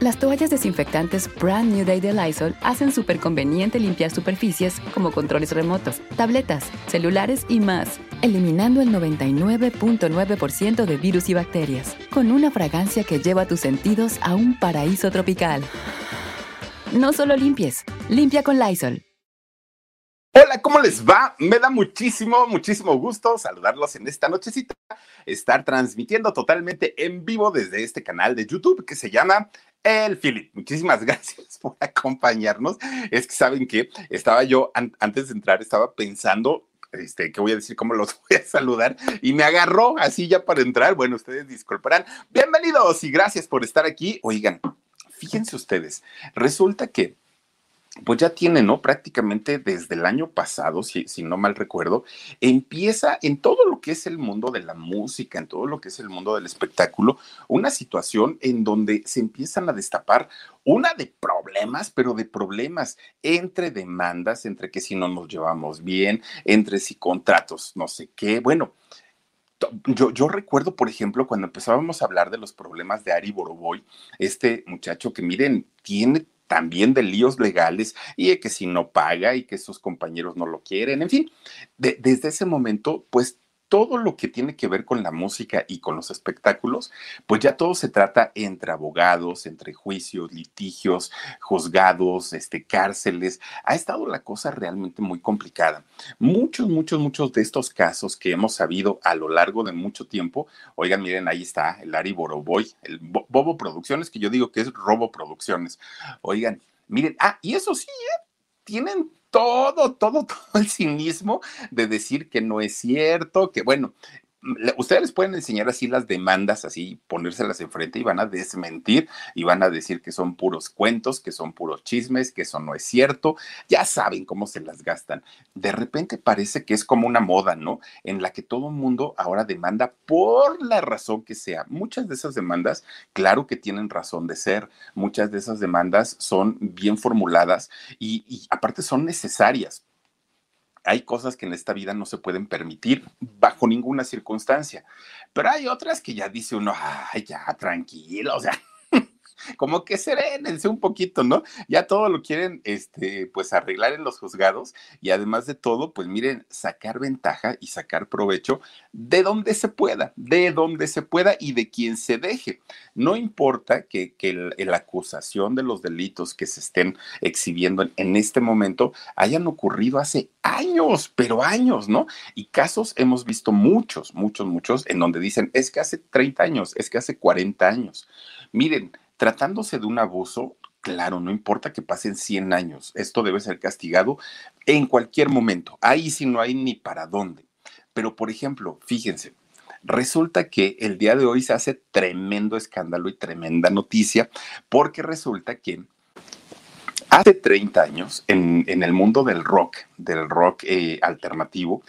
Las toallas desinfectantes Brand New Day de Lysol hacen súper conveniente limpiar superficies como controles remotos, tabletas, celulares y más, eliminando el 99.9% de virus y bacterias, con una fragancia que lleva tus sentidos a un paraíso tropical. No solo limpies, limpia con Lysol. Hola, ¿cómo les va? Me da muchísimo, muchísimo gusto saludarlos en esta nochecita, estar transmitiendo totalmente en vivo desde este canal de YouTube que se llama el Philip. Muchísimas gracias por acompañarnos. Es que saben que estaba yo, antes de entrar, estaba pensando este, ¿qué voy a decir? ¿Cómo los voy a saludar? Y me agarró así ya para entrar. Bueno, ustedes disculparán. Bienvenidos y gracias por estar aquí. Oigan, fíjense ustedes, resulta que pues ya tiene, ¿no? Prácticamente desde el año pasado, si, no mal recuerdo, empieza en todo lo que es el mundo de la música, en todo lo que es el mundo del espectáculo, una situación en donde se empiezan a destapar una de problemas, pero de problemas entre demandas, entre que si no nos llevamos bien, entre si contratos, no sé qué, bueno. Yo, yo, recuerdo, por ejemplo, cuando empezábamos a hablar de los problemas de Ari Boroboy, este muchacho que miren, tiene también de líos legales y de que si no paga y que sus compañeros no lo quieren, en fin, desde ese momento, pues todo lo que tiene que ver con la música y con los espectáculos, pues ya todo se trata entre abogados, entre juicios, litigios, juzgados, este, cárceles. Ha estado la cosa realmente muy complicada. Muchos, muchos, muchos de estos casos que hemos sabido a lo largo de mucho tiempo, oigan, miren, ahí está el Ari Boroboy, el Bobo Producciones, que yo digo que es Robo Producciones. Oigan, miren, ah, y eso sí, ¿eh? tienen todo, todo, todo el cinismo de decir que no es cierto, que bueno, ustedes les pueden enseñar así las demandas, así ponérselas enfrente y van a desmentir y van a decir que son puros cuentos, que son puros chismes, que eso no es cierto. Ya saben cómo se las gastan. De repente parece que es como una moda, ¿no? En la que todo el mundo ahora demanda por la razón que sea. Muchas de esas demandas, claro que tienen razón de ser. Muchas de esas demandas son bien formuladas y, y aparte son necesarias hay cosas que en esta vida no se pueden permitir bajo ninguna circunstancia, pero hay otras que ya dice uno, ay, ya, tranquilo, o sea, como que serénense un poquito, ¿no? Ya todo lo quieren, este, pues arreglar en los juzgados y además de todo, pues miren, sacar ventaja y sacar provecho de donde se pueda, de donde se pueda y de quien se deje. No importa que, la acusación de los delitos que se estén exhibiendo en, este momento hayan ocurrido hace años, pero años, ¿no? Y casos hemos visto muchos, muchos, muchos en donde dicen, es que hace 30 años, es que hace 40 años. Miren, Tratándose de un abuso, claro, no importa que pasen 100 años, esto debe ser castigado en cualquier momento. Ahí sí no hay ni para dónde. Pero, por ejemplo, fíjense, resulta que el día de hoy se hace tremendo escándalo y tremenda noticia, porque resulta que hace 30 años, en, el mundo del rock, del rock eh, alternativo,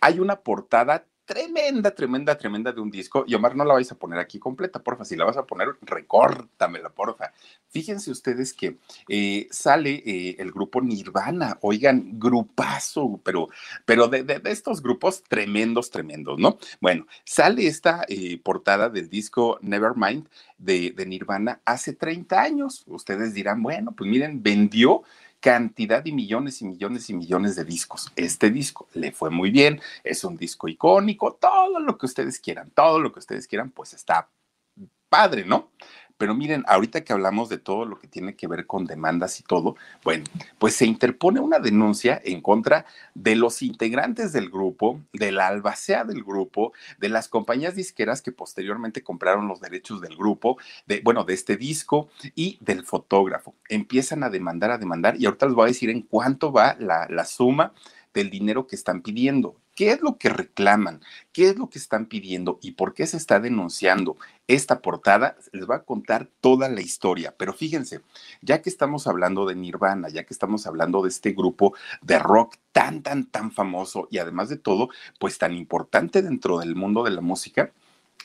hay una portada tremenda, tremenda, tremenda de un disco. Y Omar, no la vais a poner aquí completa, porfa. Si la vas a poner, recórtamela, porfa. Fíjense ustedes que eh, sale eh, el grupo Nirvana. Oigan, grupazo, pero, pero de, estos grupos tremendos, tremendos, ¿no? Bueno, sale esta eh, portada del disco Nevermind de, de Nirvana hace 30 años. Ustedes dirán, bueno, pues miren, vendió cantidad y millones y millones y millones de discos. Este disco le fue muy bien, es un disco icónico, todo lo que ustedes quieran, todo lo que ustedes quieran, pues está padre, ¿no? Pero miren, ahorita que hablamos de todo lo que tiene que ver con demandas y todo, bueno, pues se interpone una denuncia en contra de los integrantes del grupo, de la albacea del grupo, de las compañías disqueras que posteriormente compraron los derechos del grupo, de, bueno, de este disco y del fotógrafo. Empiezan a demandar, a demandar, y ahorita les voy a decir en cuánto va la, la suma del dinero que están pidiendo. ¿Qué es lo que reclaman? ¿Qué es lo que están pidiendo? ¿Y por qué se está denunciando esta portada? Les voy a contar toda la historia, pero fíjense, ya que estamos hablando de Nirvana, ya que estamos hablando de este grupo de rock tan, tan, tan famoso y además de todo, pues tan importante dentro del mundo de la música,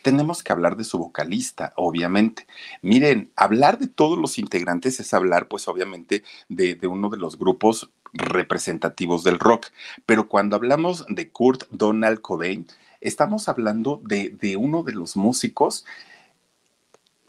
tenemos que hablar de su vocalista, obviamente. Miren, hablar de todos los integrantes es hablar, pues obviamente, de, de uno de los grupos representativos del rock. Pero cuando hablamos de Kurt Donald Cobain, estamos hablando de, de uno de los músicos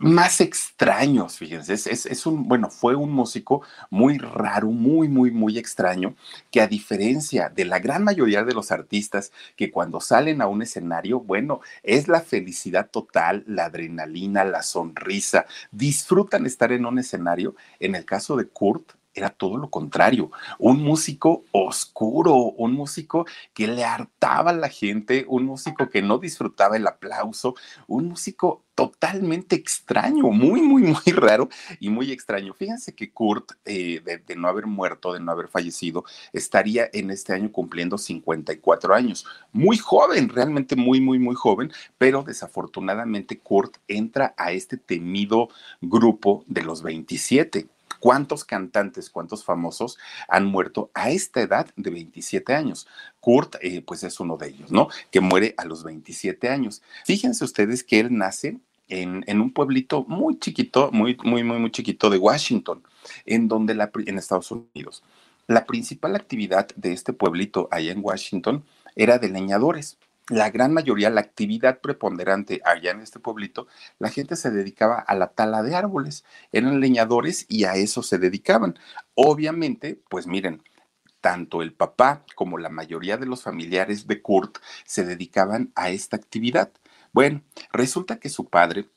más extraños, fíjense, es, es, es, un, bueno, fue un músico muy raro, muy, muy, muy extraño, que a diferencia de la gran mayoría de los artistas que cuando salen a un escenario, bueno, es la felicidad total, la adrenalina, la sonrisa, disfrutan estar en un escenario. En el caso de Kurt, era todo lo contrario, un músico oscuro, un músico que le hartaba a la gente, un músico que no disfrutaba el aplauso, un músico totalmente extraño, muy, muy, muy raro y muy extraño. Fíjense que Kurt, eh, de, de, no haber muerto, de no haber fallecido, estaría en este año cumpliendo 54 años. Muy joven, realmente muy, muy, muy joven, pero desafortunadamente Kurt entra a este temido grupo de los 27 ¿Cuántos cantantes, cuántos famosos han muerto a esta edad de 27 años? Kurt, eh, pues es uno de ellos, ¿no? Que muere a los 27 años. Fíjense ustedes que él nace en, un pueblito muy chiquito, muy, muy, muy, muy chiquito de Washington, en donde en Estados Unidos. La principal actividad de este pueblito allá en Washington era de leñadores la gran mayoría, la actividad preponderante allá en este pueblito, la gente se dedicaba a la tala de árboles, eran leñadores y a eso se dedicaban. Obviamente, pues miren, tanto el papá como la mayoría de los familiares de Kurt se dedicaban a esta actividad. Bueno, resulta que su padre,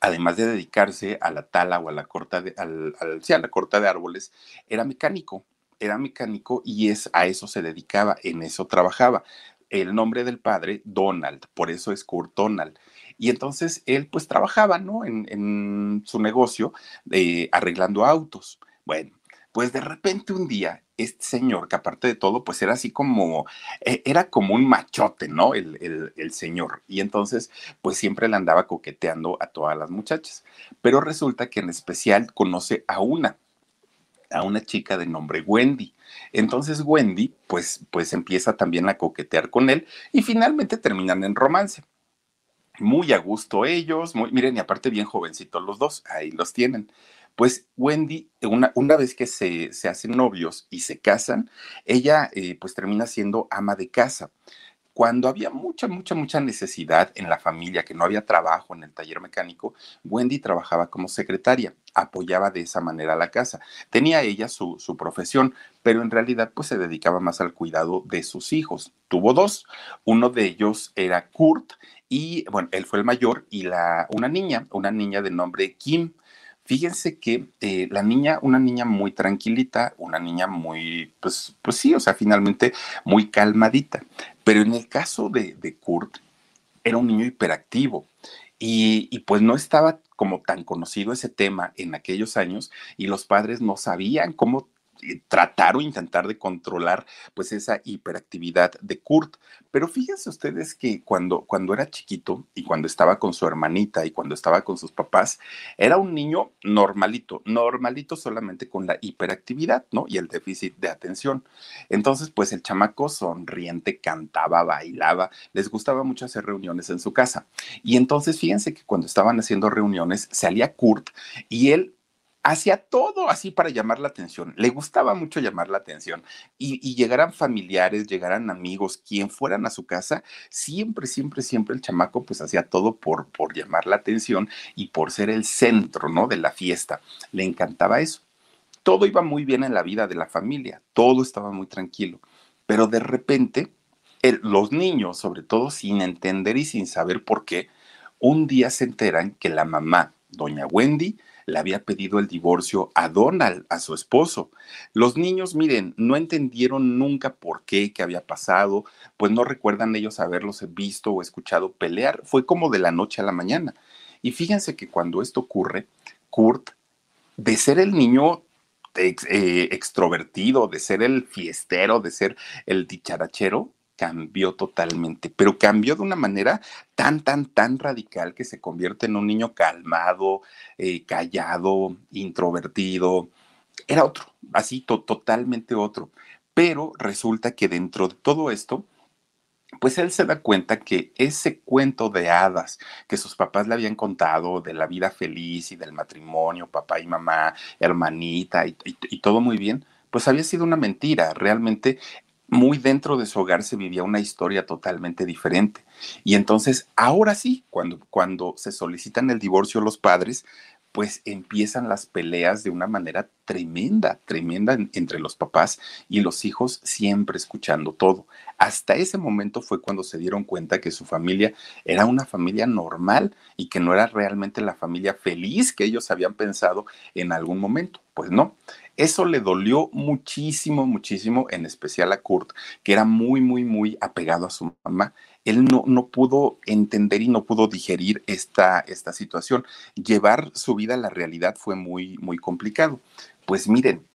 además de dedicarse a la tala o a la corta de, al, sí, a la corta de árboles, era mecánico era mecánico y es a eso se dedicaba, en eso trabajaba el nombre del padre, Donald, por eso es Kurt Donald. Y entonces él pues trabajaba, ¿no? En, en su negocio eh, arreglando autos. Bueno, pues de repente un día este señor, que aparte de todo, pues era así como, eh, era como un machote, ¿no? El, el, el, señor. Y entonces, pues siempre le andaba coqueteando a todas las muchachas. Pero resulta que en especial conoce a una, a una chica de nombre Wendy. Entonces Wendy, pues, pues empieza también a coquetear con él y finalmente terminan en romance. Muy a gusto ellos, muy, miren, y aparte bien jovencitos los dos, ahí los tienen. Pues Wendy, una, una vez que se, se, hacen novios y se casan, ella eh, pues termina siendo ama de casa cuando había mucha, mucha, mucha necesidad en la familia, que no había trabajo en el taller mecánico, Wendy trabajaba como secretaria, apoyaba de esa manera la casa. Tenía ella su, su, profesión, pero en realidad pues se dedicaba más al cuidado de sus hijos. Tuvo dos, uno de ellos era Kurt y bueno, él fue el mayor y la, una niña, una niña de nombre Kim. Fíjense que eh, la niña, una niña muy tranquilita, una niña muy, pues, pues sí, o sea, finalmente muy calmadita. Pero en el caso de, de Kurt, era un niño hiperactivo y, y, pues no estaba como tan conocido ese tema en aquellos años y los padres no sabían cómo tratar o intentar de controlar pues esa hiperactividad de Kurt. Pero fíjense ustedes que cuando, cuando era chiquito y cuando estaba con su hermanita y cuando estaba con sus papás, era un niño normalito, normalito solamente con la hiperactividad, ¿no? Y el déficit de atención. Entonces, pues el chamaco sonriente cantaba, bailaba, les gustaba mucho hacer reuniones en su casa. Y entonces fíjense que cuando estaban haciendo reuniones, salía Kurt y él hacía todo así para llamar la atención. Le gustaba mucho llamar la atención. Y, llegaran familiares, llegaran amigos, quien fueran a su casa, siempre, siempre, siempre el chamaco pues hacía todo por, por llamar la atención y por ser el centro, ¿no? De la fiesta. Le encantaba eso. Todo iba muy bien en la vida de la familia, todo estaba muy tranquilo. Pero de repente, los niños, sobre todo sin entender y sin saber por qué, un día se enteran que la mamá doña Wendy, le había pedido el divorcio a Donald, a su esposo. Los niños, miren, no entendieron nunca por qué, qué había pasado, pues no recuerdan ellos haberlos visto o escuchado pelear. Fue como de la noche a la mañana. Y fíjense que cuando esto ocurre, Kurt, de ser el niño eh, extrovertido, de ser el fiestero, de ser el dicharachero, cambió totalmente, pero cambió de una manera tan, tan, tan radical que se convierte en un niño calmado, eh, callado, introvertido. Era otro, así totalmente otro. Pero resulta que dentro de todo esto, pues él se da cuenta que ese cuento de hadas que sus papás le habían contado de la vida feliz y del matrimonio, papá y mamá, hermanita y todo muy bien, pues había sido una mentira. Realmente muy dentro de su hogar se vivía una historia totalmente diferente. Y entonces, ahora sí, cuando, cuando se solicitan el divorcio los padres, pues empiezan las peleas de una manera tremenda, tremenda entre los papás y los hijos siempre escuchando todo. Hasta ese momento fue cuando se dieron cuenta que su familia era una familia normal y que no era realmente la familia feliz que ellos habían pensado en algún momento. Pues no, eso le dolió muchísimo, muchísimo, en especial a Kurt, que era muy, muy, muy apegado a su mamá él no, no pudo entender y no pudo digerir esta, esta situación. Llevar su vida a la realidad fue muy, muy complicado. Pues miren,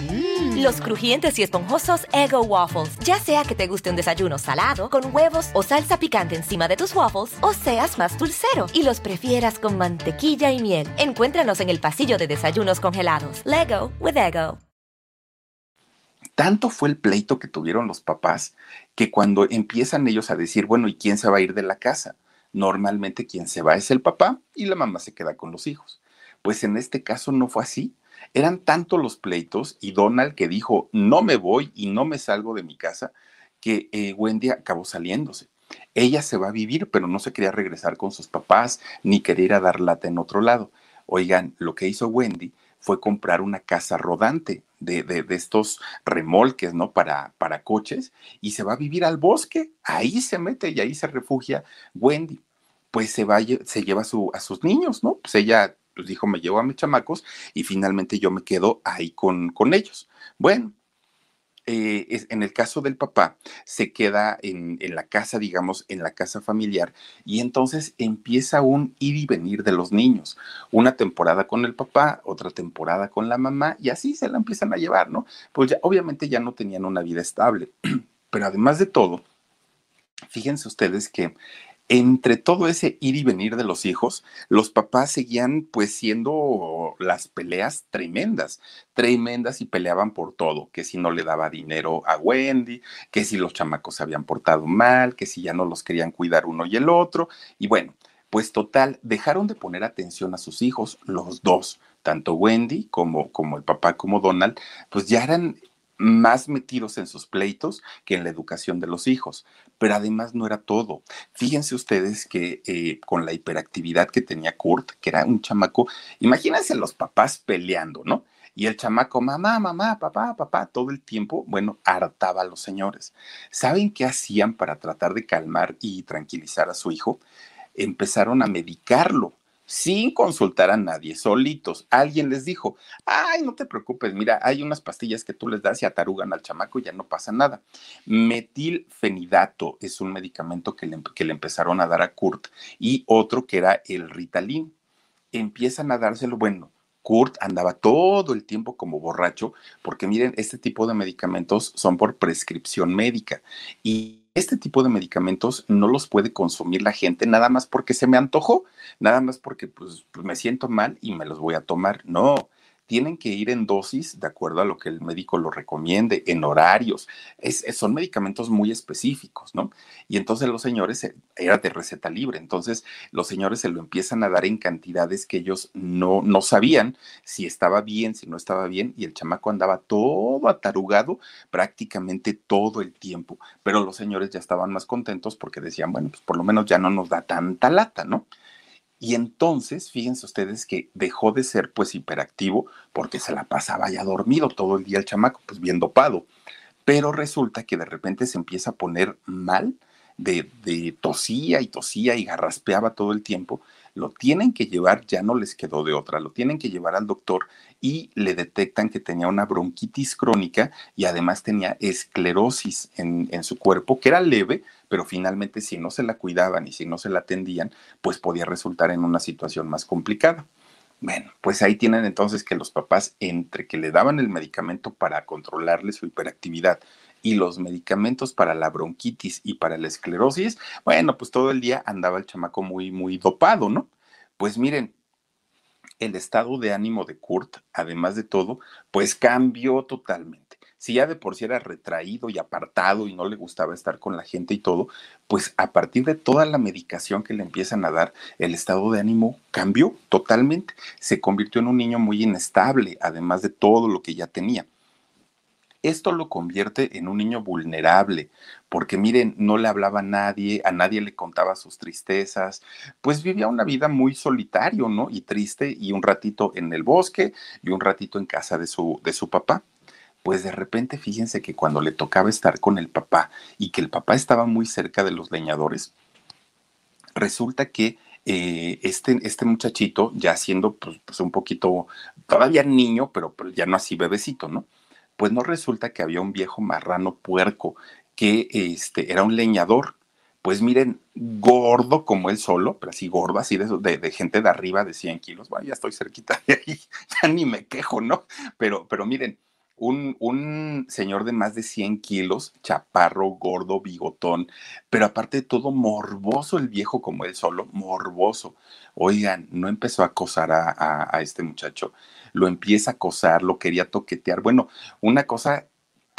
Mm. Los crujientes y esponjosos Ego Waffles. Ya sea que te guste un desayuno salado, con huevos o salsa picante encima de tus waffles, o seas más dulcero y los prefieras con mantequilla y miel. Encuéntranos en el pasillo de desayunos congelados. Lego with Ego. Tanto fue el pleito que tuvieron los papás que cuando empiezan ellos a decir, bueno, ¿y quién se va a ir de la casa? Normalmente quien se va es el papá y la mamá se queda con los hijos. Pues en este caso no fue así eran tantos los pleitos y Donald que dijo, no me voy y no me salgo de mi casa, que eh, Wendy acabó saliéndose. Ella se va a vivir, pero no se quería regresar con sus papás ni quería ir a dar lata en otro lado. Oigan, lo que hizo Wendy fue comprar una casa rodante de, de, estos remolques, ¿no? Para, para coches y se va a vivir al bosque. Ahí se mete y ahí se refugia Wendy. Pues se, va, se lleva su, a sus niños, ¿no? Pues ella pues dijo, me llevo a mis chamacos y finalmente yo me quedo ahí con, con ellos. Bueno, eh, en el caso del papá, se queda en, en, la casa, digamos, en la casa familiar, y entonces empieza un ir y venir de los niños. Una temporada con el papá, otra temporada con la mamá, y así se la empiezan a llevar, ¿no? Pues ya, obviamente ya no tenían una vida estable, pero además de todo, fíjense ustedes que entre todo ese ir y venir de los hijos, los papás seguían pues siendo las peleas tremendas, tremendas y peleaban por todo, que si no le daba dinero a Wendy, que si los chamacos se habían portado mal, que si ya no los querían cuidar uno y el otro, y bueno, pues total, dejaron de poner atención a sus hijos, los dos, tanto Wendy como, como el papá como Donald, pues ya eran más metidos en sus pleitos que en la educación de los hijos. Pero además no era todo. Fíjense ustedes que eh, con la hiperactividad que tenía Kurt, que era un chamaco, imagínense los papás peleando, ¿no? Y el chamaco, mamá, mamá, papá, papá, todo el tiempo, bueno, hartaba a los señores. ¿Saben qué hacían para tratar de calmar y tranquilizar a su hijo? Empezaron a medicarlo sin consultar a nadie, solitos. Alguien les dijo, ay, no te preocupes, mira, hay unas pastillas que tú les das y atarugan al chamaco y ya no pasa nada. Metilfenidato es un medicamento que le, empezaron a dar a Kurt y otro que era el Ritalin. Empiezan a dárselo, bueno, Kurt andaba todo el tiempo como borracho, porque miren, este tipo de medicamentos son por prescripción médica y este tipo de medicamentos no los puede consumir la gente nada más porque se me antojó, nada más porque pues, pues, me siento mal y me los voy a tomar. No, tienen que ir en dosis de acuerdo a lo que el médico lo recomiende, en horarios. Es, son medicamentos muy específicos, ¿no? Y entonces los señores, era de receta libre, entonces los señores se lo empiezan a dar en cantidades que ellos no, no sabían si estaba bien, si no estaba bien, y el chamaco andaba todo atarugado prácticamente todo el tiempo. Pero los señores ya estaban más contentos porque decían, bueno, pues por lo menos ya no nos da tanta lata, ¿no? Y entonces, fíjense ustedes que dejó de ser pues hiperactivo porque se la pasaba ya dormido todo el día el chamaco, pues bien dopado. Pero resulta que de repente se empieza a poner mal, de, tosía y tosía y garraspeaba todo el tiempo lo tienen que llevar, ya no les quedó de otra, lo tienen que llevar al doctor y le detectan que tenía una bronquitis crónica y además tenía esclerosis en, en, su cuerpo, que era leve, pero finalmente si no se la cuidaban y si no se la atendían, pues podía resultar en una situación más complicada. Bueno, pues ahí tienen entonces que los papás, entre que le daban el medicamento para controlarle su hiperactividad y los medicamentos para la bronquitis y para la esclerosis, bueno, pues todo el día andaba el chamaco muy, muy dopado, ¿no? Pues miren, el estado de ánimo de Kurt, además de todo, pues cambió totalmente. Si ya de por sí era retraído y apartado y no le gustaba estar con la gente y todo, pues a partir de toda la medicación que le empiezan a dar, el estado de ánimo cambió totalmente. Se convirtió en un niño muy inestable, además de todo lo que ya tenía. Esto lo convierte en un niño vulnerable, porque miren, no le hablaba a nadie, a nadie le contaba sus tristezas, pues vivía una vida muy solitario, ¿no? Y triste, y un ratito en el bosque y un ratito en casa de su, de su papá. Pues de repente fíjense que cuando le tocaba estar con el papá y que el papá estaba muy cerca de los leñadores, resulta que eh, este, este muchachito, ya siendo pues, pues, un poquito, todavía niño, pero, pero ya no así bebecito, ¿no? Pues no resulta que había un viejo marrano puerco que este, era un leñador. Pues miren, gordo como él solo, pero así gordo, así de, de, gente de arriba de 100 kilos. Bueno, ya estoy cerquita de ahí, ya ni me quejo, ¿no? Pero, pero miren, un, un, señor de más de 100 kilos, chaparro, gordo, bigotón, pero aparte de todo, morboso el viejo como él solo, morboso. Oigan, no empezó a acosar a, a este muchacho lo empieza a acosar, lo quería toquetear. Bueno, una cosa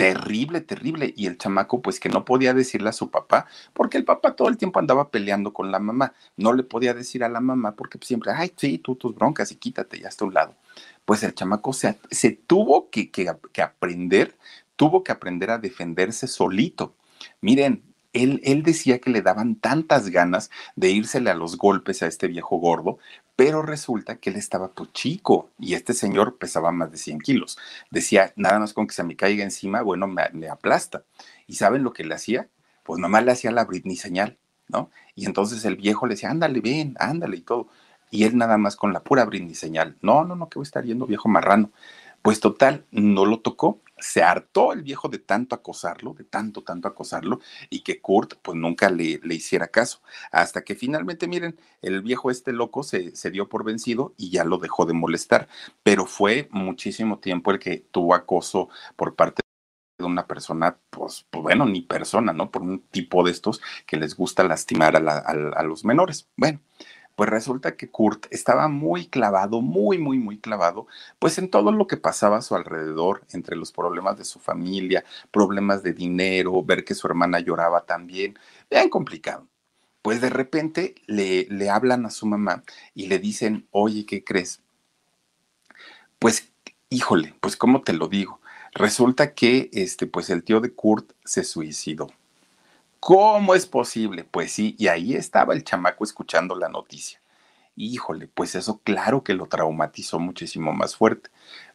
terrible, terrible. Y el chamaco, pues que no podía decirle a su papá, porque el papá todo el tiempo andaba peleando con la mamá. No le podía decir a la mamá porque siempre, ay, sí, tú tus broncas y quítate ya hasta un lado. Pues el chamaco se, se tuvo que, que, que aprender, tuvo que aprender a defenderse solito. Miren, él, él, decía que le daban tantas ganas de írsele a los golpes a este viejo gordo, pero resulta que él estaba pues chico y este señor pesaba más de 100 kilos. Decía, nada más con que se me caiga encima, bueno, me, aplasta. ¿Y saben lo que le hacía? Pues nomás le hacía la Britney señal, ¿no? Y entonces el viejo le decía, ándale, ven, ándale y todo. Y él nada más con la pura Britney señal, no, no, no, que voy a estar yendo viejo marrano. Pues total, no lo tocó se hartó el viejo de tanto acosarlo, de tanto, tanto acosarlo, y que Kurt pues nunca le, le hiciera caso. Hasta que finalmente, miren, el viejo este loco se, se, dio por vencido y ya lo dejó de molestar. Pero fue muchísimo tiempo el que tuvo acoso por parte de una persona, pues, pues bueno, ni persona, ¿no? Por un tipo de estos que les gusta lastimar a, a los menores. Bueno. Pues resulta que Kurt estaba muy clavado, muy, muy, muy clavado, pues en todo lo que pasaba a su alrededor, entre los problemas de su familia, problemas de dinero, ver que su hermana lloraba también, bien complicado. Pues de repente le, le hablan a su mamá y le dicen, oye, ¿qué crees? Pues, híjole, pues cómo te lo digo. Resulta que este, pues el tío de Kurt se suicidó. ¿Cómo es posible? Pues sí, y ahí estaba el chamaco escuchando la noticia. Híjole, pues eso claro que lo traumatizó muchísimo más fuerte.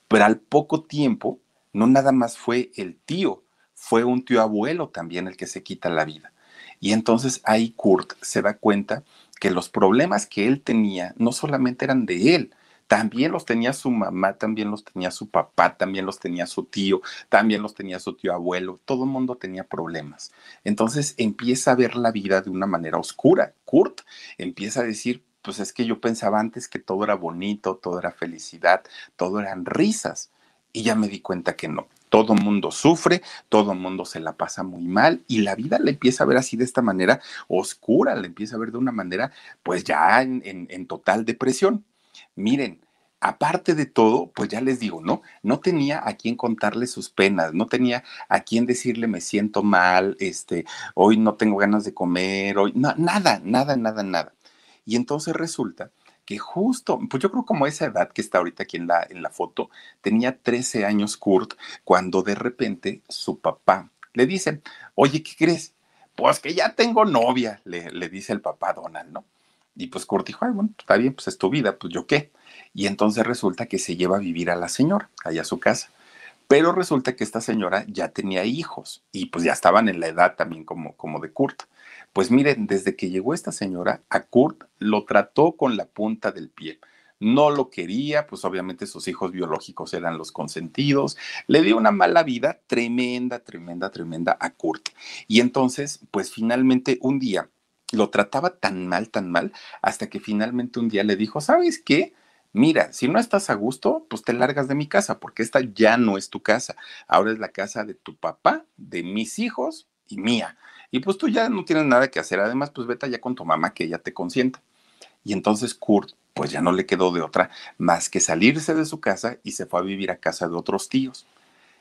Pero al poco tiempo, no nada más fue el tío, fue un tío abuelo también el que se quita la vida. Y entonces ahí Kurt se da cuenta que los problemas que él tenía no solamente eran de él, también los tenía su mamá, también los tenía su papá, también los tenía su tío, también los tenía su tío abuelo, todo el mundo tenía problemas. Entonces empieza a ver la vida de una manera oscura. Kurt empieza a decir, pues es que yo pensaba antes que todo era bonito, todo era felicidad, todo eran risas. Y ya me di cuenta que no. Todo mundo sufre, todo mundo se la pasa muy mal y la vida le empieza a ver así de esta manera oscura, le empieza a ver de una manera pues ya en, en total depresión. Miren, aparte de todo, pues ya les digo, ¿no? No tenía a quién contarle sus penas, no tenía a quién decirle me siento mal, este, hoy no tengo ganas de comer, hoy, nada, nada, nada, nada. Y entonces resulta que justo, pues yo creo como esa edad que está ahorita aquí en la, en la foto, tenía 13 años Kurt, cuando de repente su papá le dice, oye, ¿qué crees? Pues que ya tengo novia, le, le dice el papá Donald, ¿no? Y pues Kurt dijo, ay, bueno, está bien, pues es tu vida, pues yo qué. Y entonces resulta que se lleva a vivir a la señora, allá a su casa. Pero resulta que esta señora ya tenía hijos y pues ya estaban en la edad también como, como de Kurt. Pues miren, desde que llegó esta señora, a Kurt lo trató con la punta del pie. No lo quería, pues obviamente sus hijos biológicos eran los consentidos. Le dio una mala vida tremenda, tremenda, tremenda a Kurt. Y entonces, pues finalmente un día lo trataba tan mal, tan mal, hasta que finalmente un día le dijo, ¿sabes qué? mira, si no estás a gusto, pues te largas de mi casa, porque esta ya no es tu casa. Ahora es la casa de tu papá, de mis hijos y mía. Y pues tú ya no tienes nada que hacer. Además, pues vete ya con tu mamá, que ella te consienta. Y entonces Kurt, pues ya no le quedó de otra más que salirse de su casa y se fue a vivir a casa de otros tíos.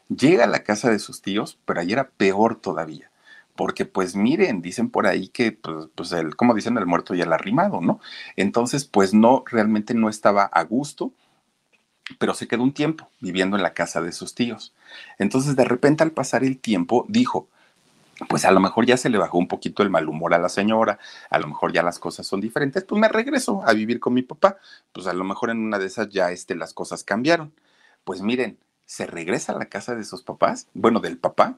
Llega a la casa de sus tíos, pero ahí era peor todavía porque pues miren, dicen por ahí que, pues, pues, el, como dicen, el muerto y el arrimado, ¿no? Entonces, pues no, realmente no estaba a gusto, pero se quedó un tiempo viviendo en la casa de sus tíos. Entonces, de repente, al pasar el tiempo, dijo, pues a lo mejor ya se le bajó un poquito el mal humor a la señora, a lo mejor ya las cosas son diferentes, pues me regreso a vivir con mi papá, pues a lo mejor en una de esas ya este, las cosas cambiaron. Pues miren, se regresa a la casa de sus papás, bueno, del papá,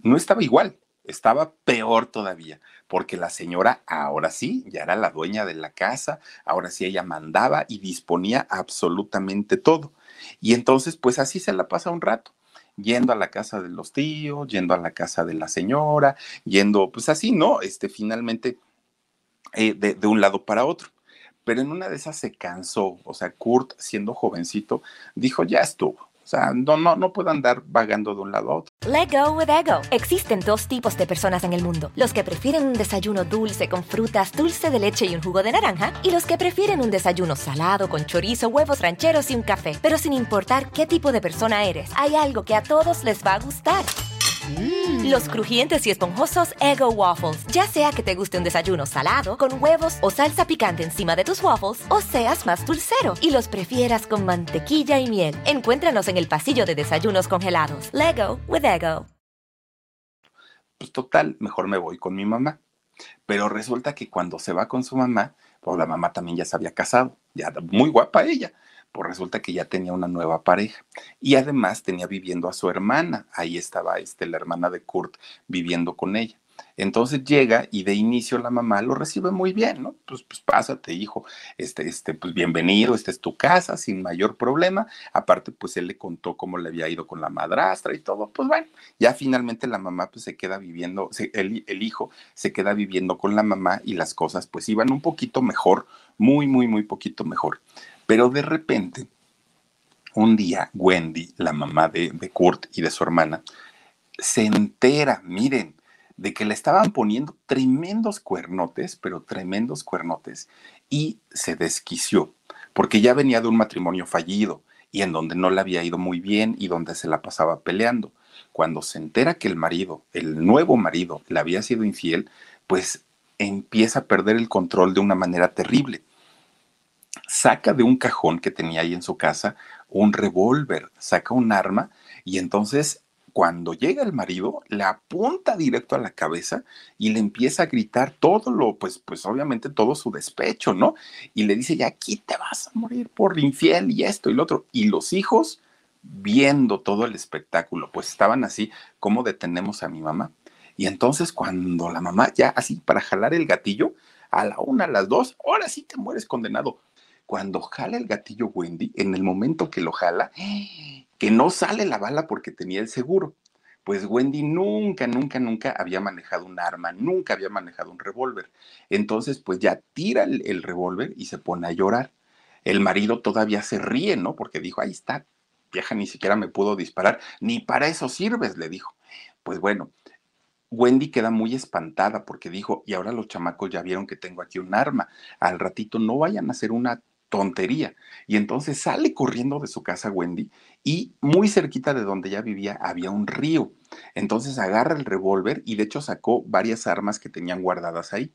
no estaba igual, estaba peor todavía, porque la señora ahora sí, ya era la dueña de la casa, ahora sí ella mandaba y disponía absolutamente todo. Y entonces, pues así se la pasa un rato, yendo a la casa de los tíos, yendo a la casa de la señora, yendo, pues así, ¿no? Este, finalmente, eh, de, de un lado para otro pero en una de esas se cansó, o sea, Kurt, siendo jovencito, dijo, ya estuvo, o sea, no, no, no puedo andar vagando de un lado a otro. Let go with ego. Existen dos tipos de personas en el mundo: los que prefieren un desayuno dulce con frutas, dulce de leche y un jugo de naranja, y los que prefieren un desayuno salado con chorizo, huevos rancheros y un café. Pero sin importar qué tipo de persona eres, hay algo que a todos les va a gustar. Mm. Los crujientes y esponjosos Ego Waffles. Ya sea que te guste un desayuno salado, con huevos o salsa picante encima de tus waffles, o seas más dulcero y los prefieras con mantequilla y miel. Encuéntranos en el pasillo de desayunos congelados. Lego with Ego. Pues total, mejor me voy con mi mamá. Pero resulta que cuando se va con su mamá, pues la mamá también ya se había casado, ya muy guapa ella pues resulta que ya tenía una nueva pareja y además tenía viviendo a su hermana. Ahí estaba este, la hermana de Kurt viviendo con ella. Entonces llega y de inicio la mamá lo recibe muy bien, ¿no? Pues, pues pásate, hijo, este, este, pues bienvenido, esta es tu casa, sin mayor problema. Aparte, pues él le contó cómo le había ido con la madrastra y todo. Pues bueno, ya finalmente la mamá pues se queda viviendo, el, el hijo se queda viviendo con la mamá y las cosas pues iban un poquito mejor, muy, muy, muy poquito mejor. Pero de repente, un día, Wendy, la mamá de, Kurt y de su hermana, se entera, miren, de que le estaban poniendo tremendos cuernotes, pero tremendos cuernotes, y se desquició, porque ya venía de un matrimonio fallido y en donde no le había ido muy bien y donde se la pasaba peleando. Cuando se entera que el marido, el nuevo marido, le había sido infiel, pues empieza a perder el control de una manera terrible saca de un cajón que tenía ahí en su casa un revólver, saca un arma y entonces cuando llega el marido, le apunta directo a la cabeza y le empieza a gritar todo lo, pues, pues obviamente todo su despecho, ¿no? Y le dice, ya aquí te vas a morir por infiel y esto y lo otro. Y los hijos, viendo todo el espectáculo, pues estaban así, ¿cómo detenemos a mi mamá? Y entonces cuando la mamá ya así para jalar el gatillo, a la una, a las dos, ahora sí te mueres condenado. Cuando jala el gatillo Wendy, en el momento que lo jala, que no sale la bala porque tenía el seguro. Pues Wendy nunca, nunca, nunca había manejado un arma, nunca había manejado un revólver. Entonces, pues ya tira el, el revólver y se pone a llorar. El marido todavía se ríe, ¿no? Porque dijo, ahí está, vieja ni siquiera me pudo disparar, ni para eso sirves, le dijo. Pues bueno, Wendy queda muy espantada porque dijo, y ahora los chamacos ya vieron que tengo aquí un arma, al ratito no vayan a hacer una tontería. Y entonces sale corriendo de su casa Wendy y muy cerquita de donde ella vivía había un río. Entonces agarra el revólver y de hecho sacó varias armas que tenían guardadas ahí.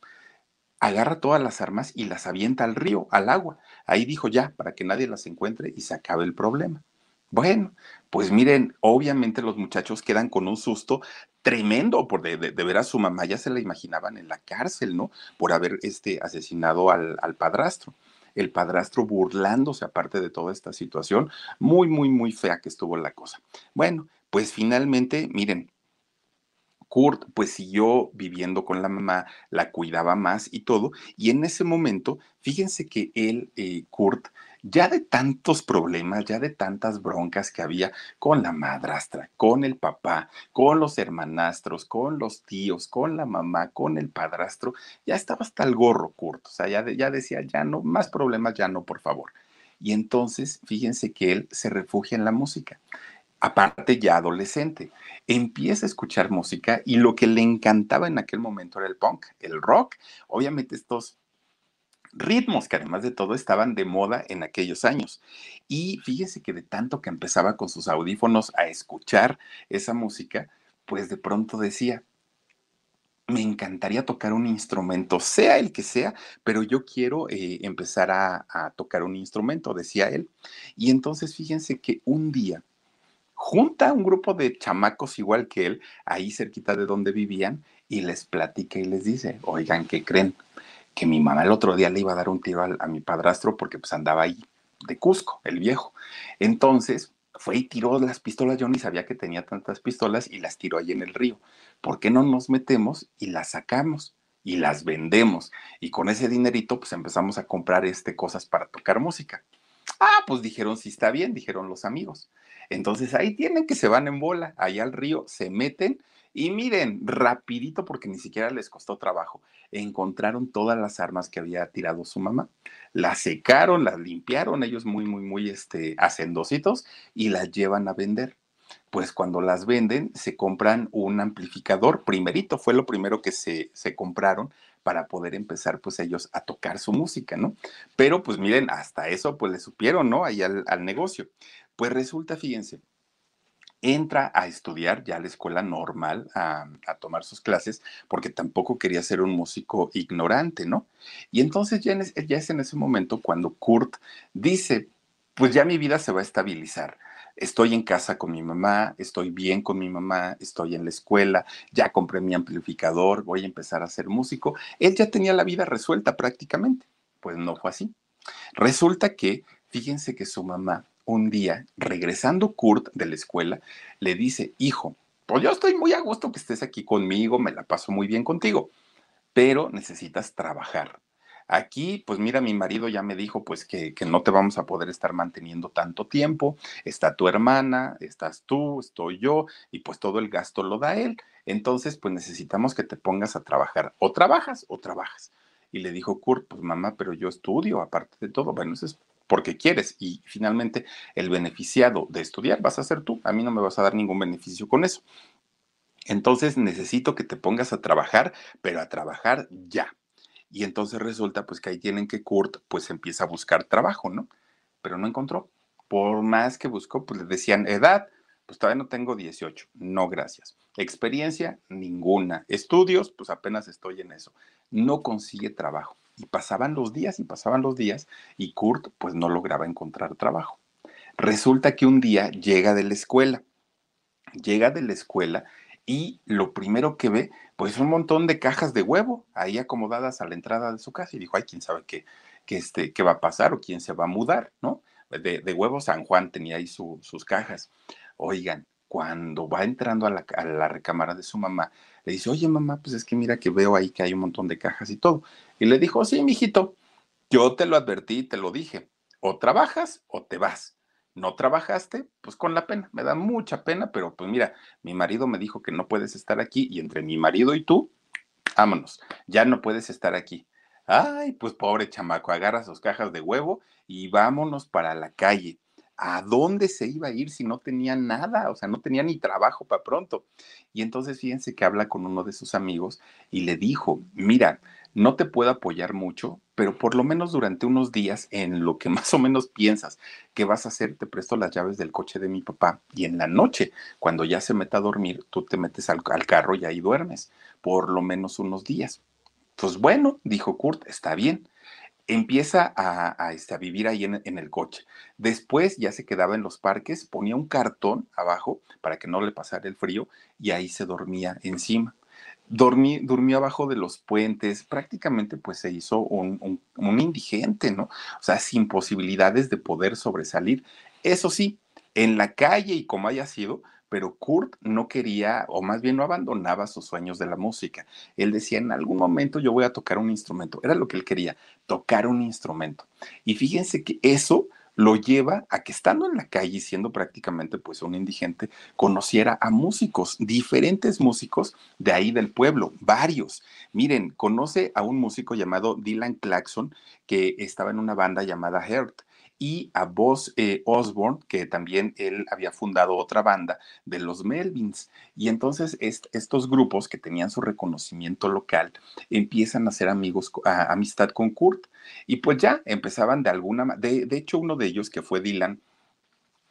Agarra todas las armas y las avienta al río, al agua. Ahí dijo ya, para que nadie las encuentre y se acabe el problema. Bueno, pues miren, obviamente los muchachos quedan con un susto tremendo por de, ver a su mamá, ya se la imaginaban en la cárcel, ¿no? Por haber este, asesinado al, al padrastro el padrastro burlándose aparte de toda esta situación, muy, muy, muy fea que estuvo la cosa. Bueno, pues finalmente, miren, Kurt pues siguió viviendo con la mamá, la cuidaba más y todo, y en ese momento, fíjense que él, eh, Kurt, ya de tantos problemas, ya de tantas broncas que había con la madrastra, con el papá, con los hermanastros, con los tíos, con la mamá, con el padrastro, ya estaba hasta el gorro, Kurt, o sea, ya, ya decía, ya no, más problemas, ya no, por favor. Y entonces, fíjense que él se refugia en la música aparte ya adolescente, empieza a escuchar música y lo que le encantaba en aquel momento era el punk, el rock, obviamente estos ritmos que además de todo estaban de moda en aquellos años. Y fíjese que de tanto que empezaba con sus audífonos a escuchar esa música, pues de pronto decía, me encantaría tocar un instrumento, sea el que sea, pero yo quiero eh, empezar a, a tocar un instrumento, decía él. Y entonces fíjense que un día junta a un grupo de chamacos igual que él, ahí cerquita de donde vivían, y les platica y les dice, oigan, ¿qué creen? Que mi mamá el otro día le iba a dar un tiro a, mi padrastro porque pues andaba ahí de Cusco, el viejo. Entonces fue y tiró las pistolas, yo ni sabía que tenía tantas pistolas y las tiró ahí en el río. ¿Por qué no nos metemos y las sacamos? y las vendemos. Y con ese dinerito, pues empezamos a comprar este, cosas para tocar música. Ah, pues dijeron, sí está bien, dijeron los amigos. Entonces ahí tienen que se van en bola, allá al río, se meten y miren, rapidito, porque ni siquiera les costó trabajo, encontraron todas las armas que había tirado su mamá, las secaron, las limpiaron, ellos muy, muy, muy este, hacendositos, y las llevan a vender. Pues cuando las venden, se compran un amplificador, primerito, fue lo primero que se, se compraron para poder empezar pues ellos a tocar su música, ¿no? Pero pues miren, hasta eso pues le supieron, ¿no? Ahí al, al negocio. Pues resulta, fíjense, entra a estudiar ya a la escuela normal, a, tomar sus clases, porque tampoco quería ser un músico ignorante, ¿no? Y entonces ya, ya es en ese momento cuando Kurt dice, pues ya mi vida se va a estabilizar. Estoy en casa con mi mamá, estoy bien con mi mamá, estoy en la escuela, ya compré mi amplificador, voy a empezar a ser músico. Él ya tenía la vida resuelta prácticamente. Pues no fue así. Resulta que, fíjense que su mamá un día, regresando Kurt de la escuela, le dice, hijo, pues yo estoy muy a gusto que estés aquí conmigo, me la paso muy bien contigo, pero necesitas trabajar. Aquí, pues mira, mi marido ya me dijo pues que, que, no te vamos a poder estar manteniendo tanto tiempo. Está tu hermana, estás tú, estoy yo, y pues todo el gasto lo da él. Entonces, pues necesitamos que te pongas a trabajar. O trabajas o trabajas. Y le dijo Kurt, pues mamá, pero yo estudio aparte de todo. Bueno, eso es porque quieres y finalmente el beneficiado de estudiar vas a ser tú, a mí no me vas a dar ningún beneficio con eso. Entonces necesito que te pongas a trabajar, pero a trabajar ya. Y entonces resulta pues que ahí tienen que Kurt pues empieza a buscar trabajo, ¿no? Pero no encontró. Por más que buscó, pues le decían edad, pues todavía no tengo 18. No, gracias. Experiencia, ninguna. Estudios, pues apenas estoy en eso. No consigue trabajo. Y pasaban los días y pasaban los días y Kurt pues no lograba encontrar trabajo. Resulta que un día llega de la escuela, llega de la escuela y lo primero que ve pues un montón de cajas de huevo ahí acomodadas a la entrada de su casa y dijo, ay, quién sabe qué, qué, este, qué va a pasar o quién se va a mudar, ¿no? De, de huevo San Juan tenía ahí sus cajas. Oigan, cuando va entrando a la, recámara de su mamá, le dice, oye mamá, pues es que mira que veo ahí que hay un montón de cajas y todo. Y le dijo, sí, mijito, yo te lo advertí, te lo dije, o trabajas o te vas. No trabajaste, pues con la pena, me da mucha pena, pero pues mira, mi marido me dijo que no puedes estar aquí y entre mi marido y tú, vámonos, ya no puedes estar aquí. Ay, pues pobre chamaco, agarra sus cajas de huevo y vámonos para la calle. ¿A dónde se iba a ir si no tenía nada? O sea, no tenía ni trabajo para pronto. Y entonces fíjense que habla con uno de sus amigos y le dijo, mira, no te puedo apoyar mucho, pero por lo menos durante unos días en lo que más o menos piensas que vas a hacer, te presto las llaves del coche de mi papá y en la noche, cuando ya se meta a dormir, tú te metes al, carro y ahí duermes, por lo menos unos días. Pues bueno, dijo Kurt, está bien. Empieza a, este, a vivir ahí en, en, el coche. Después ya se quedaba en los parques, ponía un cartón abajo para que no le pasara el frío y ahí se dormía encima. Dormí, durmió abajo de los puentes, prácticamente pues se hizo un, un, indigente, ¿no? O sea, sin posibilidades de poder sobresalir. Eso sí, en la calle y como haya sido, pero Kurt no quería, o más bien no abandonaba sus sueños de la música. Él decía, en algún momento yo voy a tocar un instrumento. Era lo que él quería, tocar un instrumento. Y fíjense que eso lo lleva a que estando en la calle, siendo prácticamente pues un indigente, conociera a músicos, diferentes músicos de ahí del pueblo, varios. Miren, conoce a un músico llamado Dylan Claxon, que estaba en una banda llamada Heart y a Boss eh, Osborne, que también él había fundado otra banda de los Melvins. Y entonces estos grupos que tenían su reconocimiento local empiezan a ser amigos, amistad con Kurt. Y pues ya empezaban de alguna de, de hecho uno de ellos que fue Dylan,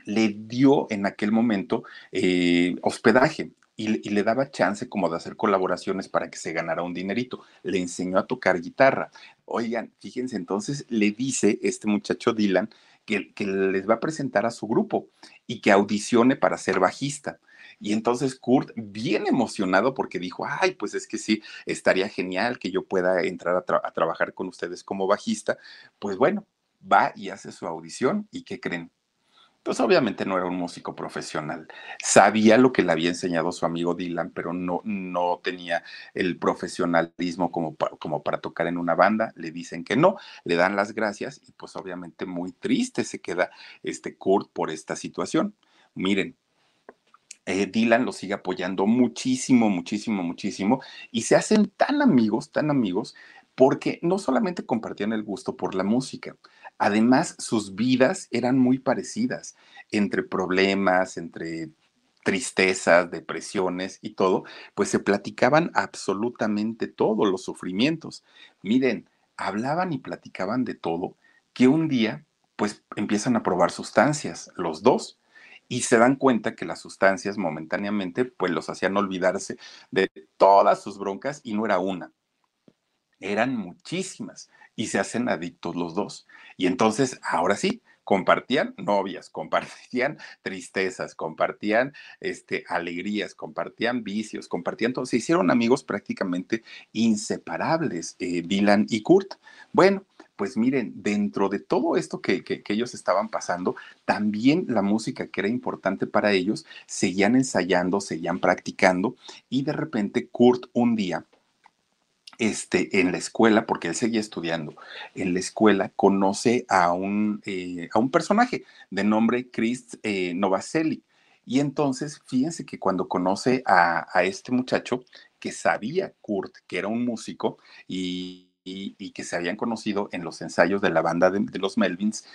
le dio en aquel momento eh, hospedaje y, le daba chance como de hacer colaboraciones para que se ganara un dinerito. Le enseñó a tocar guitarra. Oigan, fíjense, entonces le dice este muchacho Dylan que, les va a presentar a su grupo y que audicione para ser bajista. Y entonces Kurt, bien emocionado porque dijo, ay, pues es que sí, estaría genial que yo pueda entrar a, a trabajar con ustedes como bajista. Pues bueno, va y hace su audición y ¿qué creen? Pues obviamente no era un músico profesional. Sabía lo que le había enseñado su amigo Dylan, pero no, no tenía el profesionalismo como, como para tocar en una banda. Le dicen que no, le dan las gracias y pues obviamente muy triste se queda este Kurt por esta situación. Miren, eh, Dylan lo sigue apoyando muchísimo, muchísimo, muchísimo y se hacen tan amigos, tan amigos, porque no solamente compartían el gusto por la música, Además, sus vidas eran muy parecidas, entre problemas, entre tristezas, depresiones y todo, pues se platicaban absolutamente todos los sufrimientos. Miren, hablaban y platicaban de todo, que un día, pues empiezan a probar sustancias, los dos, y se dan cuenta que las sustancias momentáneamente, pues los hacían olvidarse de todas sus broncas y no era una, eran muchísimas y se hacen adictos los dos. Y entonces, ahora sí, compartían novias, compartían tristezas, compartían este, alegrías, compartían vicios, compartían todo. Se hicieron amigos prácticamente inseparables, eh, Dylan y Kurt. Bueno, pues miren, dentro de todo esto que, que, ellos estaban pasando, también la música que era importante para ellos, seguían ensayando, seguían practicando y de repente Kurt un día este, en la escuela, porque él seguía estudiando, en la escuela conoce a un, eh, a un personaje de nombre Chris eh. Y entonces, fíjense que cuando conoce a, este muchacho, que sabía Kurt, que era un músico y, que se habían conocido en los ensayos de la banda de, de los Melvins,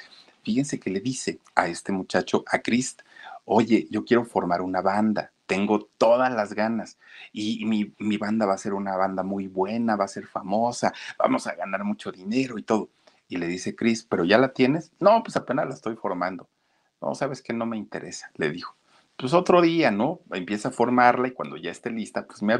fíjense que le dice a este muchacho, a Chris, oye, yo quiero formar una banda tengo todas las ganas y mi, mi, banda va a ser una banda muy buena, va a ser famosa, vamos a ganar mucho dinero y todo. Y le dice Chris, ¿pero ya la tienes? No, pues apenas la estoy formando. No, sabes que no me interesa, le dijo pues otro día, ¿no? Empieza a formarla y cuando ya esté lista, pues me...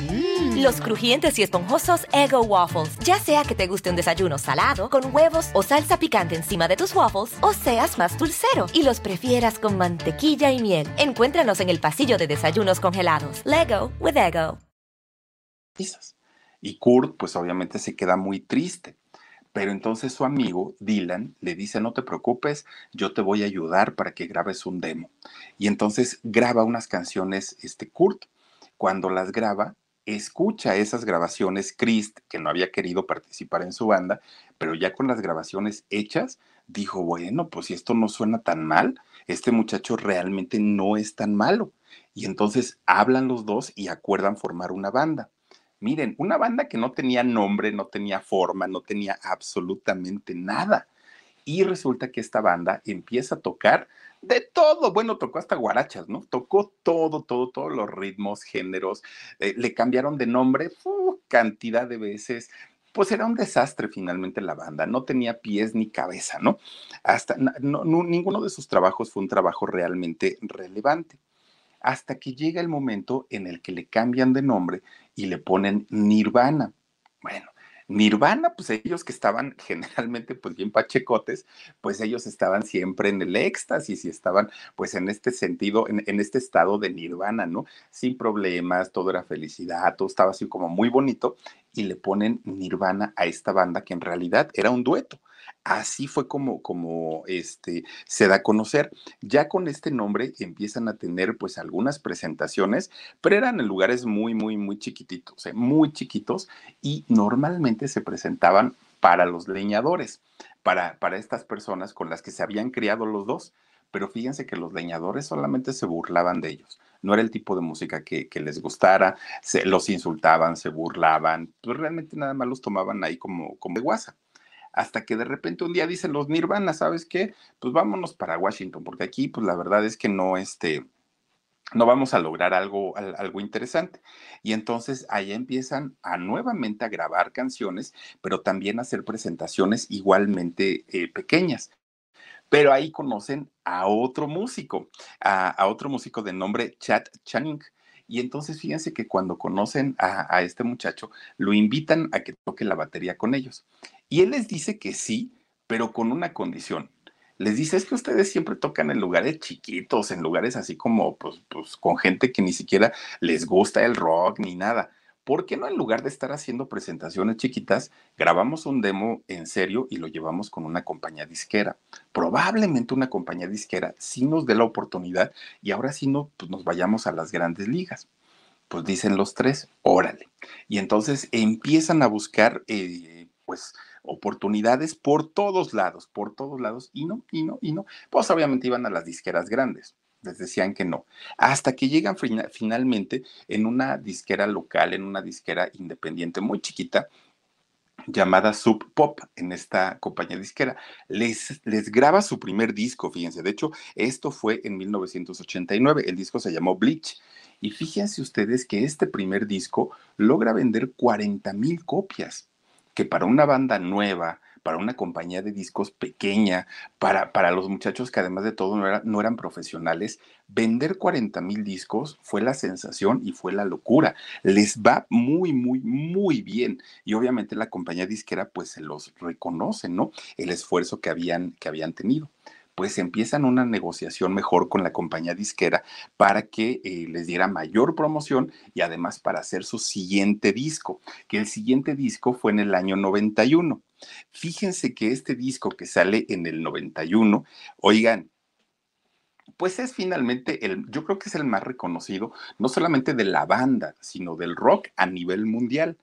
Mm. Los crujientes y esponjosos Ego Waffles. Ya sea que te guste un desayuno salado, con huevos o salsa picante encima de tus waffles, o seas más dulcero y los prefieras con mantequilla y miel. Encuéntranos en el pasillo de desayunos congelados. Lego with Ego. Y Kurt, pues obviamente se queda muy triste. Pero entonces su amigo Dylan le dice, no te preocupes, yo te voy a ayudar para que grabes un demo. Y entonces graba unas canciones, este Kurt. Cuando las graba, escucha esas grabaciones, Christ, que no había querido participar en su banda, pero ya con las grabaciones hechas, dijo, bueno, pues si esto no suena tan mal, este muchacho realmente no es tan malo. Y entonces hablan los dos y acuerdan formar una banda. Miren, una banda que no tenía nombre, no tenía forma, no tenía absolutamente nada. Y resulta que esta banda empieza a tocar de todo. Bueno, tocó hasta guarachas, ¿no? Tocó todo, todo, todos los ritmos, géneros. Eh, le cambiaron de nombre cantidad de veces. pues era un desastre finalmente la banda, no tenía pies ni cabeza, ¿no? Hasta ninguno de sus trabajos fue un trabajo realmente relevante. Hasta que llega el momento en el que le cambian de nombre y le ponen Nirvana. Bueno, Nirvana, pues ellos que estaban generalmente pues bien pachecotes, pues ellos estaban siempre en el éxtasis y estaban pues en este sentido, en, en, este estado de Nirvana, ¿no? Sin problemas, todo era felicidad, todo estaba así como muy bonito y le ponen Nirvana a esta banda que en realidad era un dueto. Así fue como, como este, se da a conocer. Ya con este nombre empiezan a tener pues algunas presentaciones, pero eran en lugares muy, muy, muy chiquititos, ¿eh? muy chiquitos y normalmente se presentaban para los leñadores, para, estas personas con las que se habían criado los dos. Pero fíjense que los leñadores solamente se burlaban de ellos. No era el tipo de música que, que les gustara, se, los insultaban, se burlaban, pues realmente nada más los tomaban ahí como, como de guasa hasta que de repente un día dicen los Nirvana, ¿sabes qué? Pues vámonos para Washington, porque aquí, pues la verdad es que no, este, no vamos a lograr algo, algo interesante. Y entonces allá empiezan a nuevamente a grabar canciones, pero también a hacer presentaciones igualmente eh, pequeñas. Pero ahí conocen a otro músico, a, otro músico de nombre Chad Channing. Y entonces fíjense que cuando conocen a este muchacho, lo invitan a que toque la batería con ellos. Y él les dice que sí, pero con una condición. Les dice, es que ustedes siempre tocan en lugares chiquitos, en lugares así como, pues, pues, con gente que ni siquiera les gusta el rock ni nada. ¿Por qué no en lugar de estar haciendo presentaciones chiquitas, grabamos un demo en serio y lo llevamos con una compañía disquera? Probablemente una compañía disquera sí nos dé la oportunidad y ahora sí no, pues nos vayamos a las grandes ligas. Pues dicen los tres, órale. Y entonces empiezan a buscar, eh, pues, oportunidades por todos lados, por todos lados, y no, y no, y no. Pues obviamente iban a las disqueras grandes, les decían que no, hasta que llegan finalmente en una disquera local, en una disquera independiente muy chiquita, llamada Sub Pop en esta compañía disquera. Les, les graba su primer disco, fíjense. De hecho, esto fue en 1989. El disco se llamó Bleach. Y fíjense ustedes que este primer disco logra vender 40 mil copias que para una banda nueva, para una compañía de discos pequeña, para, para los muchachos que además de todo no, no eran profesionales, vender 40 mil discos fue la sensación y fue la locura. Les va muy, muy, muy bien. Y obviamente la compañía disquera pues se los reconoce, ¿no? El esfuerzo que habían, que habían tenido pues empiezan una negociación mejor con la compañía disquera para que eh, les diera mayor promoción y además para hacer su siguiente disco, que el siguiente disco fue en el año 91. Fíjense que este disco que sale en el 91, oigan, pues es finalmente el, yo creo que es el más reconocido, no solamente de la banda, sino del rock a nivel mundial.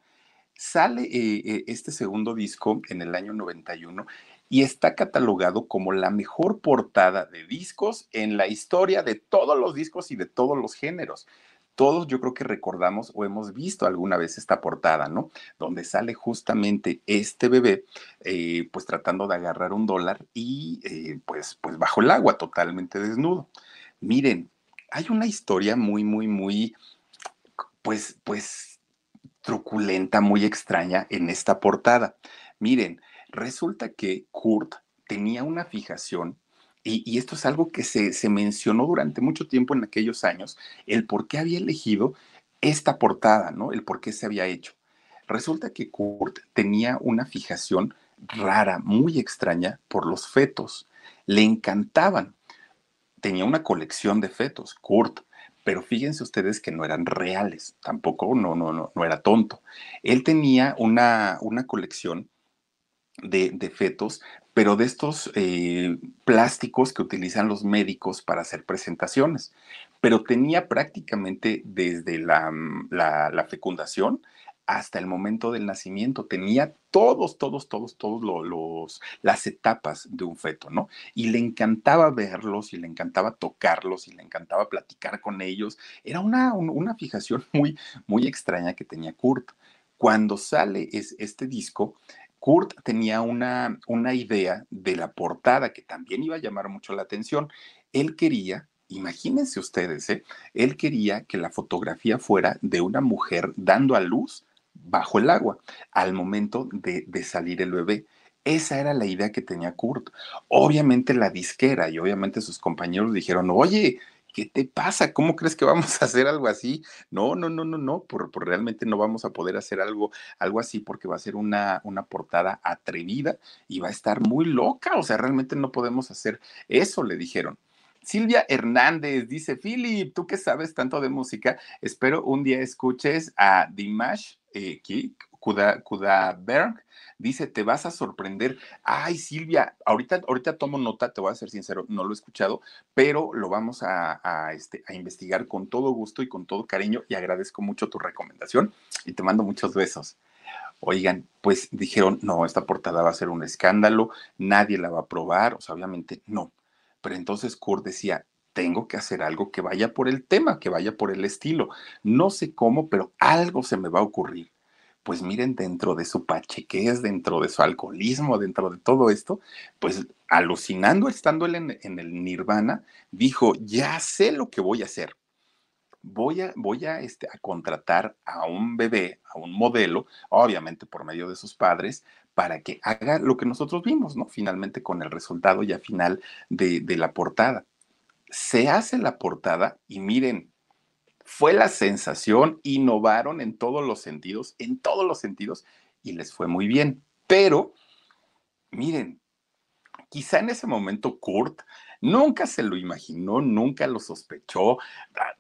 Sale eh, eh, este segundo disco en el año 91 y está catalogado como la mejor portada de discos en la historia de todos los discos y de todos los géneros. Todos yo creo que recordamos o hemos visto alguna vez esta portada, ¿no? Donde sale justamente este bebé, eh, pues tratando de agarrar un dólar y eh, pues, pues bajo el agua, totalmente desnudo. Miren, hay una historia muy, muy, muy, pues, pues, truculenta, muy extraña en esta portada. Miren, Resulta que Kurt tenía una fijación, y, esto es algo que se, se, mencionó durante mucho tiempo en aquellos años, el por qué había elegido esta portada, ¿no? El por qué se había hecho. Resulta que Kurt tenía una fijación rara, muy extraña por los fetos. Le encantaban. Tenía una colección de fetos, Kurt, pero fíjense ustedes que no eran reales, tampoco, no, no, no, no era tonto. Él tenía una, una colección de, fetos, pero de estos eh, plásticos que utilizan los médicos para hacer presentaciones. Pero tenía prácticamente desde la, mm, la, fecundación hasta el momento del nacimiento. Tenía todos, todos, todos, todos los, las etapas de un feto, ¿no? Y le encantaba verlos y le encantaba tocarlos y le encantaba platicar con ellos. Era una, una fijación muy, muy extraña que tenía Kurt. Cuando sale es, este disco, Kurt tenía una, una idea de la portada que también iba a llamar mucho la atención. Él quería imagínense ustedes, ¿eh? él quería que la fotografía fuera de una mujer dando a luz bajo el agua al momento de, de salir el bebé. Esa era la idea que tenía Kurt. Obviamente la disquera y obviamente sus compañeros dijeron, oye, ¿qué te pasa? ¿Cómo crees que vamos a hacer algo así? No, no, no, no, no, por, por realmente no vamos a poder hacer algo, algo así porque va a ser una, una portada atrevida y va a estar muy loca. O sea, realmente no podemos hacer eso, le dijeron. Silvia Hernández dice, Philip, tú que sabes tanto de música, espero un día escuches a Dimash eh, Kudaberg dice, te vas a sorprender. Ay, Silvia, ahorita, ahorita tomo nota, te voy a ser sincero, no lo he escuchado, pero lo vamos a, este, a investigar con todo gusto y con todo cariño y agradezco mucho tu recomendación y te mando muchos besos. Oigan, pues dijeron, no, esta portada va a ser un escándalo, nadie la va a probar, o sea, obviamente no. Pero entonces Kurt decía, tengo que hacer algo que vaya por el tema, que vaya por el estilo. No sé cómo, pero algo se me va a ocurrir pues miren, dentro de su pachequez, dentro de su alcoholismo, dentro de todo esto, pues alucinando estando él en, el nirvana, dijo, ya sé lo que voy a hacer. Voy a, voy a, este, a contratar a un bebé, a un modelo, obviamente por medio de sus padres, para que haga lo que nosotros vimos, ¿no? Finalmente con el resultado ya final de, de la portada. Se hace la portada y miren, fue la sensación, innovaron en todos los sentidos, en todos los sentidos, y les fue muy bien. Pero, miren, quizá en ese momento Kurt nunca se lo imaginó, nunca lo sospechó,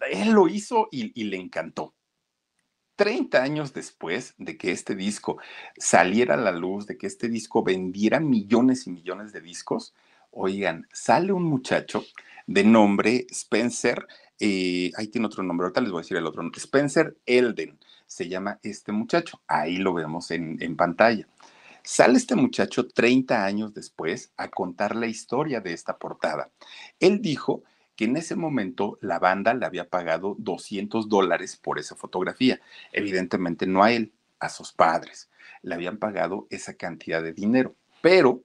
él lo hizo y, y le encantó. 30 años después de que este disco saliera a la luz, de que este disco vendiera millones y millones de discos, oigan, sale un muchacho de nombre Spencer eh, ahí tiene otro nombre, ahorita les voy a decir el otro. Spencer Elden se llama este muchacho. Ahí lo vemos en, en pantalla. Sale este muchacho 30 años después a contar la historia de esta portada. Él dijo que en ese momento la banda le había pagado 200 dólares por esa fotografía. Evidentemente no a él, a sus padres. Le habían pagado esa cantidad de dinero. Pero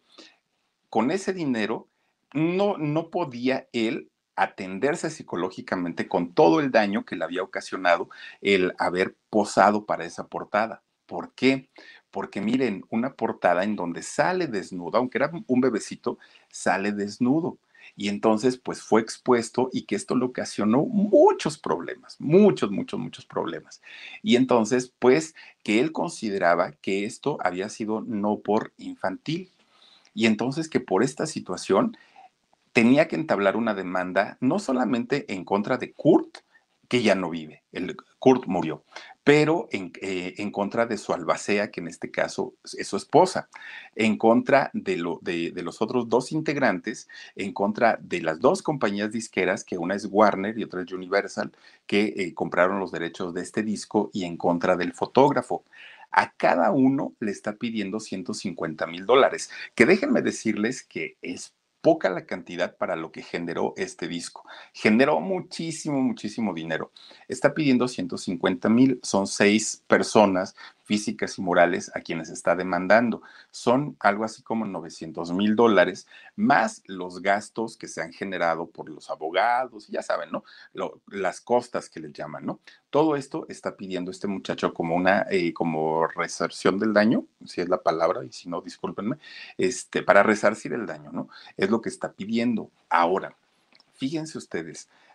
con ese dinero no, no podía él atenderse psicológicamente con todo el daño que le había ocasionado el haber posado para esa portada. ¿Por qué? Porque miren, una portada en donde sale desnudo, aunque era un bebecito, sale desnudo. Y entonces, pues fue expuesto y que esto le ocasionó muchos problemas, muchos, muchos, muchos problemas. Y entonces, pues, que él consideraba que esto había sido no por infantil. Y entonces que por esta situación tenía que entablar una demanda no solamente en contra de Kurt, que ya no vive, el, Kurt murió, pero en, eh, en, contra de su albacea, que en este caso es su esposa, en contra de, lo, de, de, los otros dos integrantes, en contra de las dos compañías disqueras, que una es Warner y otra es Universal, que eh, compraron los derechos de este disco, y en contra del fotógrafo. A cada uno le está pidiendo 150 mil dólares, que déjenme decirles que es poca la cantidad para lo que generó este disco. Generó muchísimo, muchísimo dinero. Está pidiendo 150 mil, son seis personas físicas y morales a quienes está demandando. Son algo así como 900 mil dólares, más los gastos que se han generado por los abogados, ya saben, ¿no? las costas que les llaman, ¿no? Todo esto está pidiendo este muchacho como una, eh, como resarción del daño, si es la palabra, y si no, discúlpenme, este, para resarcir el daño, ¿no? Es lo que está pidiendo. Ahora, fíjense ustedes,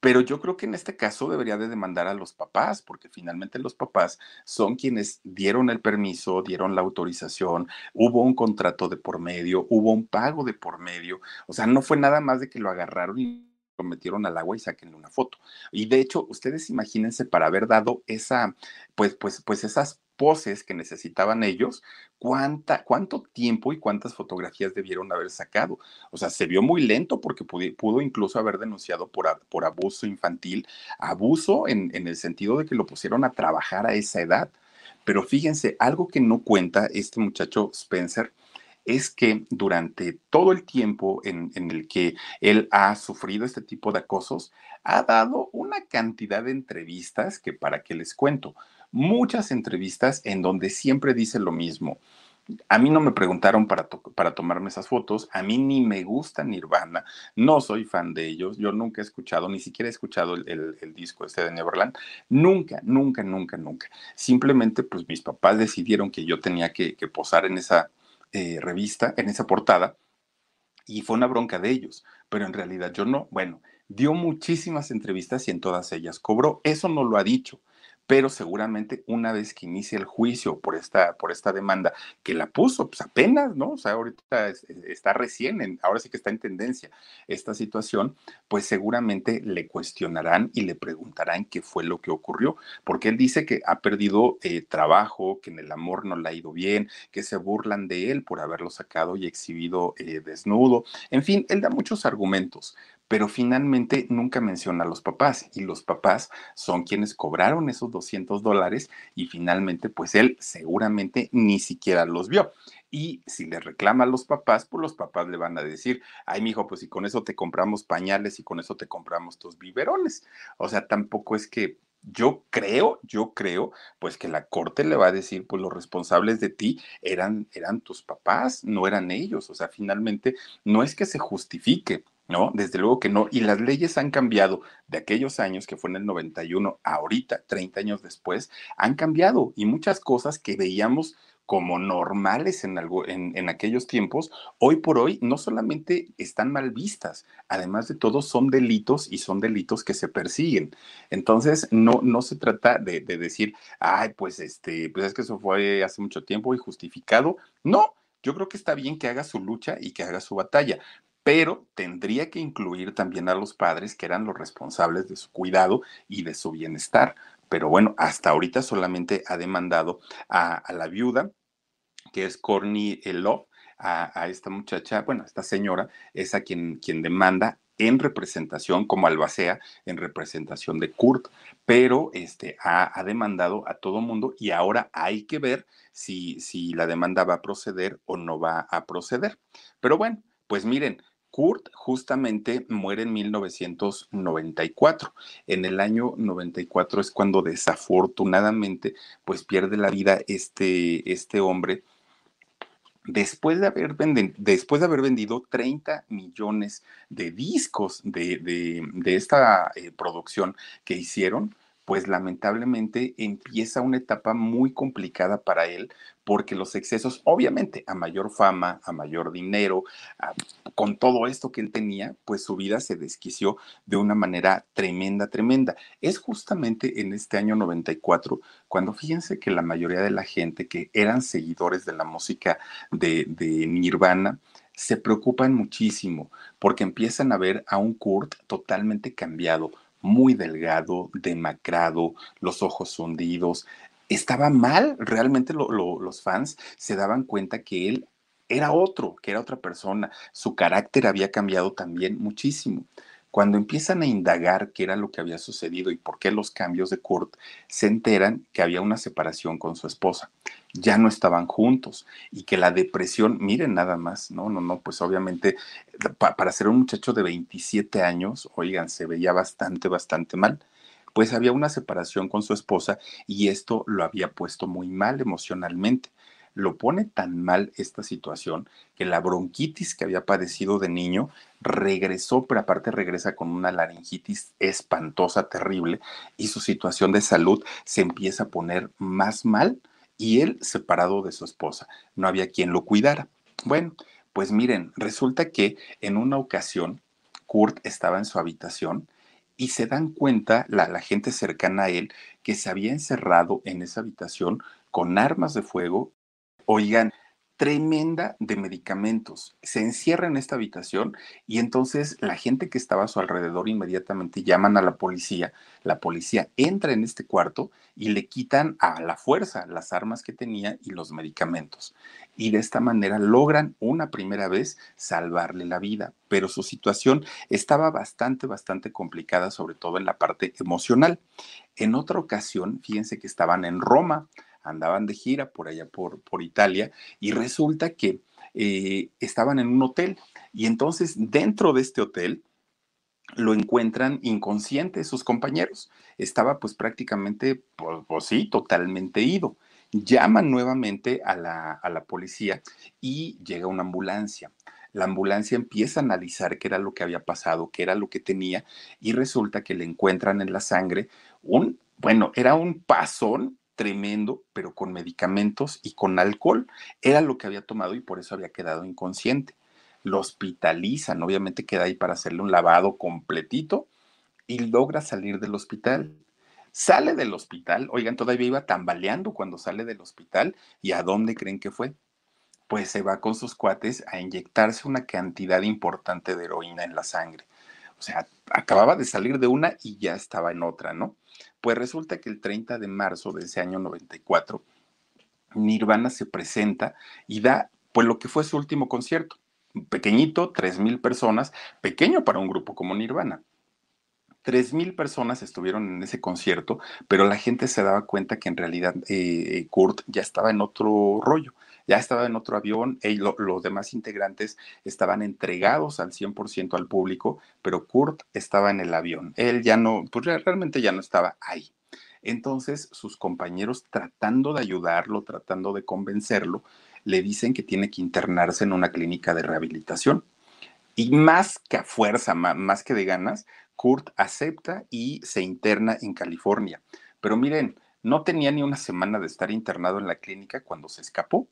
pero yo creo que en este caso debería de demandar a los papás, porque finalmente los papás son quienes dieron el permiso, dieron la autorización, hubo un contrato de por medio, hubo un pago de por medio. O sea, no fue nada más de que lo agarraron y lo metieron al agua y saquenle una foto. Y de hecho, ustedes imagínense para haber dado esa, pues, pues, pues esas poses que necesitaban ellos, cuánta, cuánto tiempo y cuántas fotografías debieron haber sacado. O sea, se vio muy lento porque pudo, incluso haber denunciado por, por abuso infantil, abuso en, en el sentido de que lo pusieron a trabajar a esa edad. Pero fíjense, algo que no cuenta este muchacho Spencer es que durante todo el tiempo en, en, el que él ha sufrido este tipo de acosos, ha dado una cantidad de entrevistas que para qué les cuento, muchas entrevistas en donde siempre dice lo mismo. A mí no me preguntaron para, para tomarme esas fotos, a mí ni me gusta Nirvana, no soy fan de ellos, yo nunca he escuchado, ni siquiera he escuchado el, el, disco este de Neverland, nunca, nunca, nunca, nunca. Simplemente pues mis papás decidieron que yo tenía que, que posar en esa eh, revista, en esa portada, y fue una bronca de ellos, pero en realidad yo no, bueno, dio muchísimas entrevistas y en todas ellas cobró, eso no lo ha dicho pero seguramente una vez que inicie el juicio por esta, por esta demanda, que la puso, pues apenas, ¿no? O sea, ahorita está recién, ahora sí que está en tendencia esta situación, pues seguramente le cuestionarán y le preguntarán qué fue lo que ocurrió, porque él dice que ha perdido eh, trabajo, que en el amor no le ha ido bien, que se burlan de él por haberlo sacado y exhibido eh, desnudo, en fin, él da muchos argumentos, pero finalmente nunca menciona a los papás y los papás son quienes cobraron esos 200 dólares y finalmente pues él seguramente ni siquiera los vio. Y si le reclama a los papás, pues los papás le van a decir, ay, mijo, pues si con eso te compramos pañales y con eso te compramos tus biberones. O sea, tampoco es que yo creo, yo creo, pues que la corte le va a decir, pues los responsables de ti eran, eran tus papás, no eran ellos. O sea, finalmente no es que se justifique ¿no? Desde luego que no. Y las leyes han cambiado de aquellos años, que fue en el 91, ahorita, 30 años después, han cambiado y muchas cosas que veíamos como normales en, algo, en, en, aquellos tiempos, hoy por hoy no solamente están mal vistas, además de todo son delitos y son delitos que se persiguen. Entonces, no, no se trata de, de decir, ay, pues, este, pues es que eso fue hace mucho tiempo y justificado. No, yo creo que está bien que haga su lucha y que haga su batalla, pero tendría que incluir también a los padres que eran los responsables de su cuidado y de su bienestar. Pero bueno, hasta ahorita solamente ha demandado a, la viuda, que es Corny Love, a, a, esta muchacha, bueno, esta señora, es a quien, quien demanda en representación, como albacea, en representación de Kurt, pero este, ha, ha demandado a todo mundo y ahora hay que ver si, si la demanda va a proceder o no va a proceder. Pero bueno, pues miren, Kurt justamente muere en 1994. En el año 94 es cuando desafortunadamente pues pierde la vida este, este hombre después de, haber después de haber vendido 30 millones de discos de, de, esta eh, producción que hicieron, pues lamentablemente empieza una etapa muy complicada para él porque los excesos, obviamente, a mayor fama, a mayor dinero, con todo esto que él tenía, pues su vida se desquició de una manera tremenda, tremenda. Es justamente en este año 94 cuando fíjense que la mayoría de la gente que eran seguidores de la música de, de Nirvana, se preocupan muchísimo porque empiezan a ver a un Kurt totalmente cambiado, muy delgado, demacrado, los ojos hundidos. Estaba mal, realmente los fans se daban cuenta que él era otro, que era otra persona. Su carácter había cambiado también muchísimo. Cuando empiezan a indagar qué era lo que había sucedido y por qué los cambios de Kurt, se enteran que había una separación con su esposa. Ya no estaban juntos y que la depresión, miren nada más, no, no, no, pues obviamente para ser un muchacho de 27 años, oigan, se veía bastante, bastante mal pues había una separación con su esposa y esto lo había puesto muy mal emocionalmente lo pone tan mal esta situación que la bronquitis que había padecido de niño regresó, pero aparte regresa con una laringitis espantosa, terrible, y su situación de salud se empieza a poner más mal y él separado de su esposa. No había quien lo cuidara. Bueno, pues miren, resulta que en una ocasión Kurt estaba en su habitación y se dan cuenta la, la gente cercana a él que se había encerrado en esa habitación con armas de fuego Oigan, tremenda de medicamentos. Se encierra en esta habitación y entonces la gente que estaba a su alrededor inmediatamente llaman a la policía. La policía entra en este cuarto y le quitan a la fuerza las armas que tenía y los medicamentos. Y de esta manera logran una primera vez salvarle la vida, pero su situación estaba bastante, bastante complicada, sobre todo en la parte emocional. En otra ocasión, fíjense que estaban en Roma andaban de gira por allá por, por Italia y resulta que eh, estaban en un hotel y entonces dentro de este hotel lo encuentran inconsciente sus compañeros. Estaba pues prácticamente, pues, pues sí, totalmente ido. Llaman nuevamente a la, a la policía y llega una ambulancia la ambulancia empieza a analizar qué era lo que había pasado, qué era lo que tenía, y resulta que le encuentran en la sangre un, bueno, era un pasón tremendo, pero con medicamentos y con alcohol. Era lo que había tomado y por eso había quedado inconsciente. Lo hospitalizan, obviamente queda ahí para hacerle un lavado completito y logra salir del hospital. Sale del hospital, oigan, todavía iba tambaleando cuando sale del hospital y ¿a dónde creen que fue? Pues se va con sus cuates a inyectarse una cantidad importante de heroína en la sangre. O sea, acababa de salir de una y ya estaba en otra, ¿no? Pues resulta que el 30 de marzo de ese año 94, Nirvana se presenta y da pues lo que fue su último concierto. Pequeñito, tres mil personas, pequeño para un grupo como Nirvana. Tres mil personas estuvieron en ese concierto, pero la gente se daba cuenta que en realidad eh, Kurt ya estaba en otro rollo ya estaba en otro avión, los demás integrantes estaban entregados al 100% al público, pero Kurt estaba en el avión. Él ya no, pues realmente ya no estaba ahí. Entonces sus compañeros tratando de ayudarlo, tratando de convencerlo, le dicen que tiene que internarse en una clínica de rehabilitación. Y más que a fuerza, más que de ganas, Kurt acepta y se interna en California. Pero miren, no tenía ni una semana de estar internado en la clínica cuando se escapó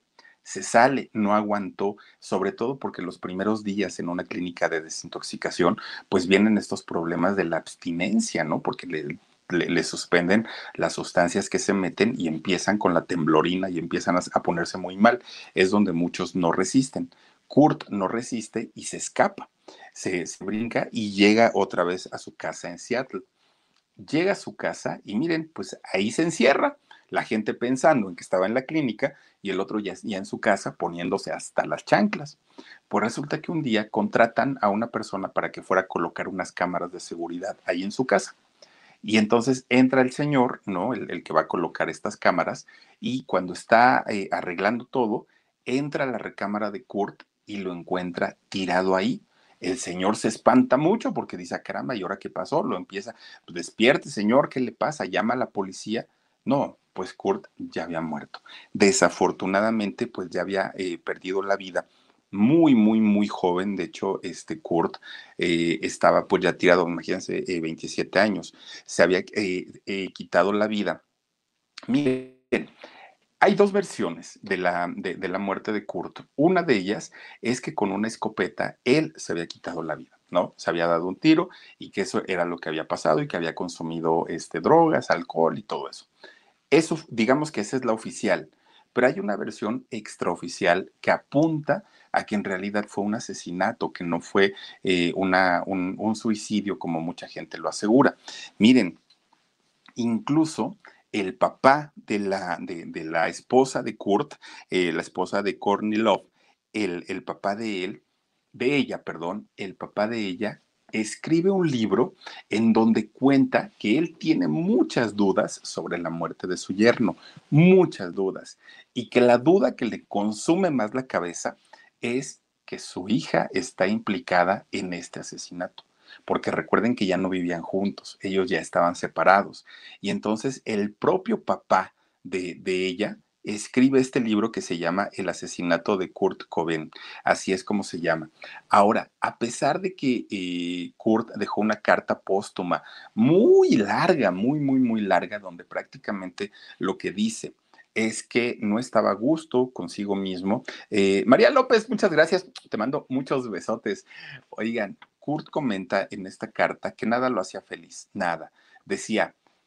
se sale, no aguantó, sobre todo porque los primeros días en una clínica de desintoxicación, pues vienen estos problemas de la abstinencia, ¿no? Porque le, suspenden las sustancias que se meten y empiezan con la temblorina y empiezan a, ponerse muy mal. Es donde muchos no resisten. Kurt no resiste y se escapa, se, se brinca y llega otra vez a su casa en Seattle. Llega a su casa y miren, pues ahí se encierra la gente pensando en que estaba en la clínica y el otro ya, en su casa poniéndose hasta las chanclas. Pues resulta que un día contratan a una persona para que fuera a colocar unas cámaras de seguridad ahí en su casa. Y entonces entra el señor, ¿no? El, que va a colocar estas cámaras, y cuando está eh, arreglando todo, entra la recámara de Kurt y lo encuentra tirado ahí. El señor se espanta mucho porque dice, ah, caramba, ¿y ahora qué pasó? Lo empieza, pues despierte, señor, ¿qué le pasa? Llama a la policía. No, pues Kurt ya había muerto. Desafortunadamente, pues ya había eh, perdido la vida muy, muy, muy joven. De hecho, este Kurt eh, estaba pues ya tirado, imagínense, 27 eh, años. Se había quitado la vida. Miren, hay dos versiones de la, de, de la muerte de Kurt. Una de ellas es que con una escopeta él se había quitado la vida. ¿no? Se había dado un tiro y que eso era lo que había pasado y que había consumido este, drogas, alcohol y todo eso. Eso, digamos que esa es la oficial, pero hay una versión extraoficial que apunta a que en realidad fue un asesinato, que no fue eh, una, un, suicidio como mucha gente lo asegura. Miren, incluso el papá de la, de, la esposa de Kurt, eh, la esposa de Courtney Love, el, el papá de él, de ella, perdón, el papá de ella escribe un libro en donde cuenta que él tiene muchas dudas sobre la muerte de su yerno, muchas dudas, y que la duda que le consume más la cabeza es que su hija está implicada en este asesinato. Porque recuerden que ya no vivían juntos, ellos ya estaban separados. Y entonces el propio papá de, ella escribe este libro que se llama El asesinato de Kurt Cobain. Así es como se llama. Ahora, a pesar de que eh, Kurt dejó una carta póstuma muy larga, muy, muy, muy larga, donde prácticamente lo que dice es que no estaba a gusto consigo mismo. Eh, María López, muchas gracias. Te mando muchos besotes. Oigan, Kurt comenta en esta carta que nada lo hacía feliz, nada. Decía,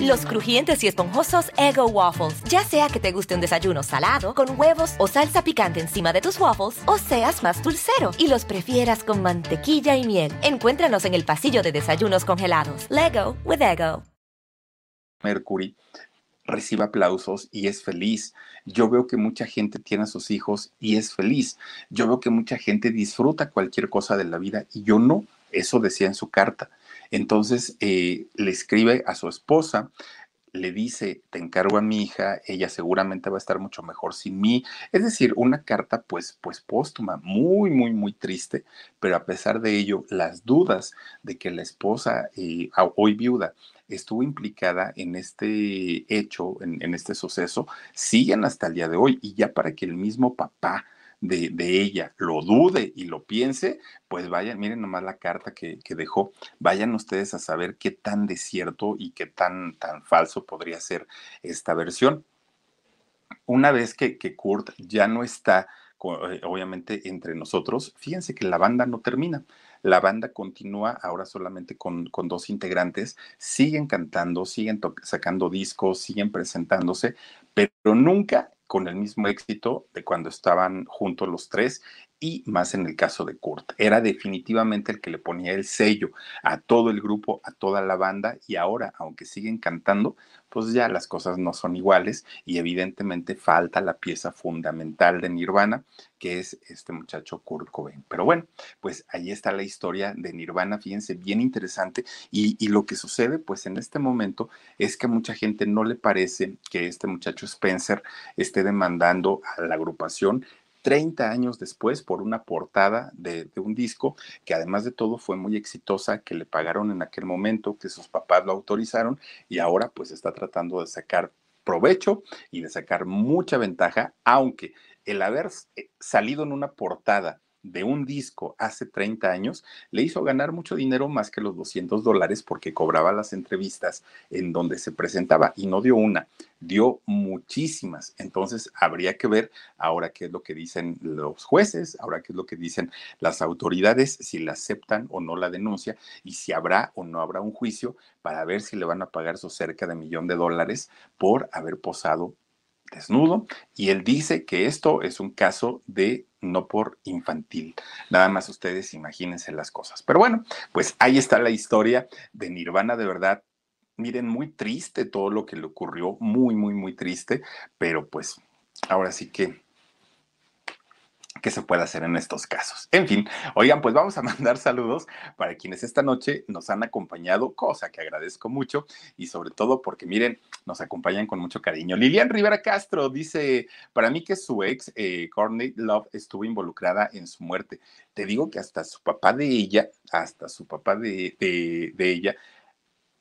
Los crujientes y esponjosos Ego Waffles. Ya sea que te guste un desayuno salado, con huevos o salsa picante encima de tus waffles, o seas más dulcero y los prefieras con mantequilla y miel. Encuéntranos en el pasillo de desayunos congelados. Lego with Ego. Mercury recibe aplausos y es feliz. Yo veo que mucha gente tiene a sus hijos y es feliz. Yo veo que mucha gente disfruta cualquier cosa de la vida y yo no. Eso decía en su carta. Entonces eh, le escribe a su esposa, le dice, te encargo a mi hija, ella seguramente va a estar mucho mejor sin mí. Es decir, una carta pues, pues póstuma, muy, muy, muy triste, pero a pesar de ello, las dudas de que la esposa, eh, hoy viuda, estuvo implicada en este hecho, en, en este suceso, siguen hasta el día de hoy. Y ya para que el mismo papá de, ella lo dude y lo piense, pues vayan, miren nomás la carta que, dejó, vayan ustedes a saber qué tan desierto y qué tan, tan falso podría ser esta versión. Una vez que, que Kurt ya no está, eh, obviamente, entre nosotros, fíjense que la banda no termina. La banda continúa ahora solamente con, con dos integrantes, siguen cantando, siguen sacando discos, siguen presentándose, pero nunca con el mismo éxito de cuando estaban juntos los tres y más en el caso de Kurt. Era definitivamente el que le ponía el sello a todo el grupo, a toda la banda y ahora, aunque siguen cantando, pues ya las cosas no son iguales y evidentemente falta la pieza fundamental de Nirvana, que es este muchacho Kurt Cobain. Pero bueno, pues ahí está la historia de Nirvana, fíjense, bien interesante y, y lo que sucede pues en este momento es que a mucha gente no le parece que este muchacho Spencer esté demandando a la agrupación 30 años después por una portada de, un disco que además de todo fue muy exitosa, que le pagaron en aquel momento, que sus papás lo autorizaron y ahora pues está tratando de sacar provecho y de sacar mucha ventaja, aunque el haber eh, salido en una portada de un disco hace 30 años le hizo ganar mucho dinero más que los 200 dólares porque cobraba las entrevistas en donde se presentaba y no dio una, dio muchísimas. Entonces habría que ver ahora qué es lo que dicen los jueces, ahora qué es lo que dicen las autoridades, si la aceptan o no la denuncia y si habrá o no habrá un juicio para ver si le van a pagar su cerca de millón de dólares por haber posado desnudo y él dice que esto es un caso de no por infantil. Nada más ustedes imagínense las cosas. Pero bueno, pues ahí está la historia de Nirvana de verdad. Miren, muy triste todo lo que le ocurrió, muy, muy, muy triste, pero pues ahora sí que que se puede hacer en estos casos. En fin, oigan, pues vamos a mandar saludos para quienes esta noche nos han acompañado, cosa que agradezco mucho y sobre todo porque miren, nos acompañan con mucho cariño. Lilian Rivera Castro dice, para mí que su ex, eh, Courtney Love, estuvo involucrada en su muerte. Te digo que hasta su papá de ella, hasta su papá de, de, de ella,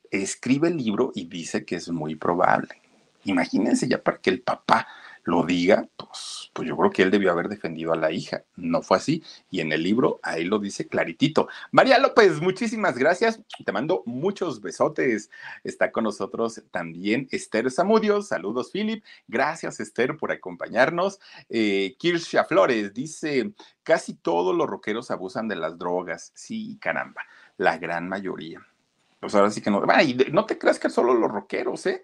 escribe el libro y dice que es muy probable. Imagínense ya para que el papá lo diga, pues, pues yo creo que él debió haber defendido a la hija. No fue así. Y en el libro ahí lo dice claritito. María López, muchísimas gracias. Te mando muchos besotes. Está con nosotros también Esther Zamudio. Saludos, Philip. Gracias, Esther, por acompañarnos. Eh, Kirsha Flores dice, casi todos los rockeros abusan de las drogas. Sí, caramba, la gran mayoría. Pues ahora sí que no. no te creas que solo los rockeros, ¿eh?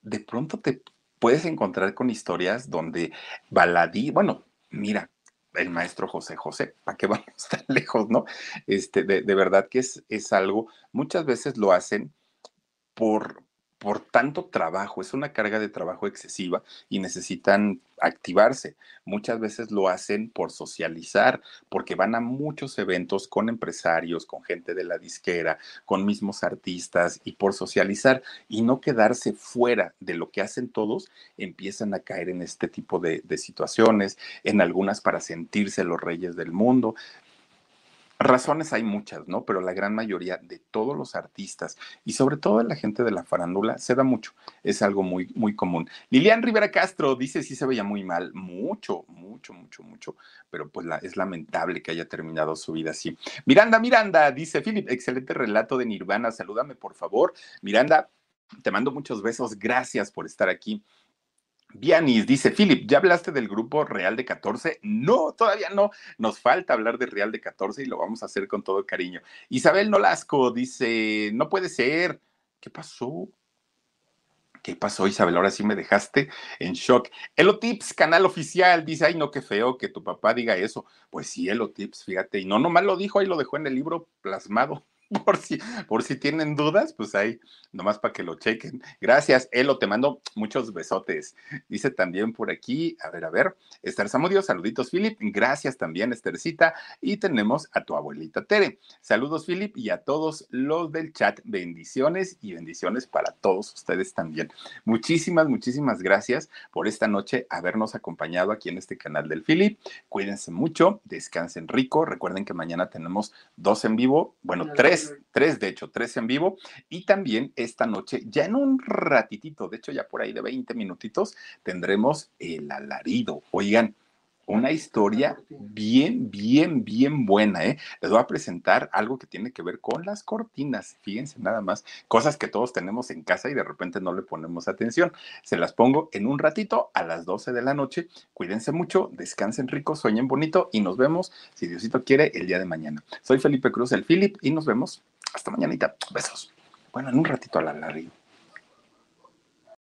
De pronto te puedes encontrar con historias donde baladí, bueno, mira, el maestro José José, ¿para qué vamos tan lejos, no? Este, de, de verdad que es, es algo, muchas veces lo hacen por, por tanto trabajo, es una carga de trabajo excesiva y necesitan activarse. Muchas veces lo hacen por socializar, porque van a muchos eventos con empresarios, con gente de la disquera, con mismos artistas y por socializar y no quedarse fuera de lo que hacen todos, empiezan a caer en este tipo de, situaciones, en algunas para sentirse los reyes del mundo. Razones hay muchas, ¿no? Pero la gran mayoría de todos los artistas y sobre todo de la gente de la farándula se da mucho. Es algo muy, muy común. Lilian Rivera Castro dice sí se veía muy mal, mucho, mucho mucho, mucho, pero pues es lamentable que haya terminado su vida así. Miranda, Miranda, dice Philip, excelente relato de Nirvana, salúdame por favor. Miranda, te mando muchos besos, gracias por estar aquí. Vianis dice, Philip, ¿ya hablaste del grupo Real de 14? No, todavía no. Nos falta hablar de Real de 14 y lo vamos a hacer con todo cariño. Isabel Nolasco dice, no puede ser. ¿Qué pasó? ¿Qué pasó, Isabel? Ahora sí me dejaste en shock. Elotips, canal oficial, dice, ay, no, qué feo que tu papá diga eso. Pues sí, Elotips, fíjate, y no nomás lo dijo, ahí lo dejó en el libro plasmado. por si, por si tienen dudas, pues ahí, nomás para que lo chequen. Gracias, Elo, te mando muchos besotes. Dice también por aquí, a ver, a ver, Esther Samudio, saluditos, Philip. Gracias también, Esthercita. Y tenemos a tu abuelita Tere. Saludos, Philip, y a todos los del chat. Bendiciones y bendiciones para todos ustedes también. Muchísimas, muchísimas gracias por esta noche habernos acompañado aquí en este canal del Philip. Cuídense mucho, descansen rico. Recuerden que mañana tenemos dos en vivo, bueno, tres tres, de hecho, tres en vivo. Y también esta noche, ya en un ratitito, de hecho ya por ahí de 20 minutitos, tendremos el alarido. Oigan, una historia bien, bien, bien buena. ¿eh? Les voy a presentar algo que tiene que ver con las cortinas. Fíjense nada más, cosas que todos tenemos en casa y de repente no le ponemos atención. Se las pongo en un ratito a las 12 de la noche. Cuídense mucho, descansen rico, sueñen bonito y nos vemos, si Diosito quiere, el día de mañana. Soy Felipe Cruz, el Philip, y nos vemos hasta mañanita. Besos. Bueno, en un ratito a la larga.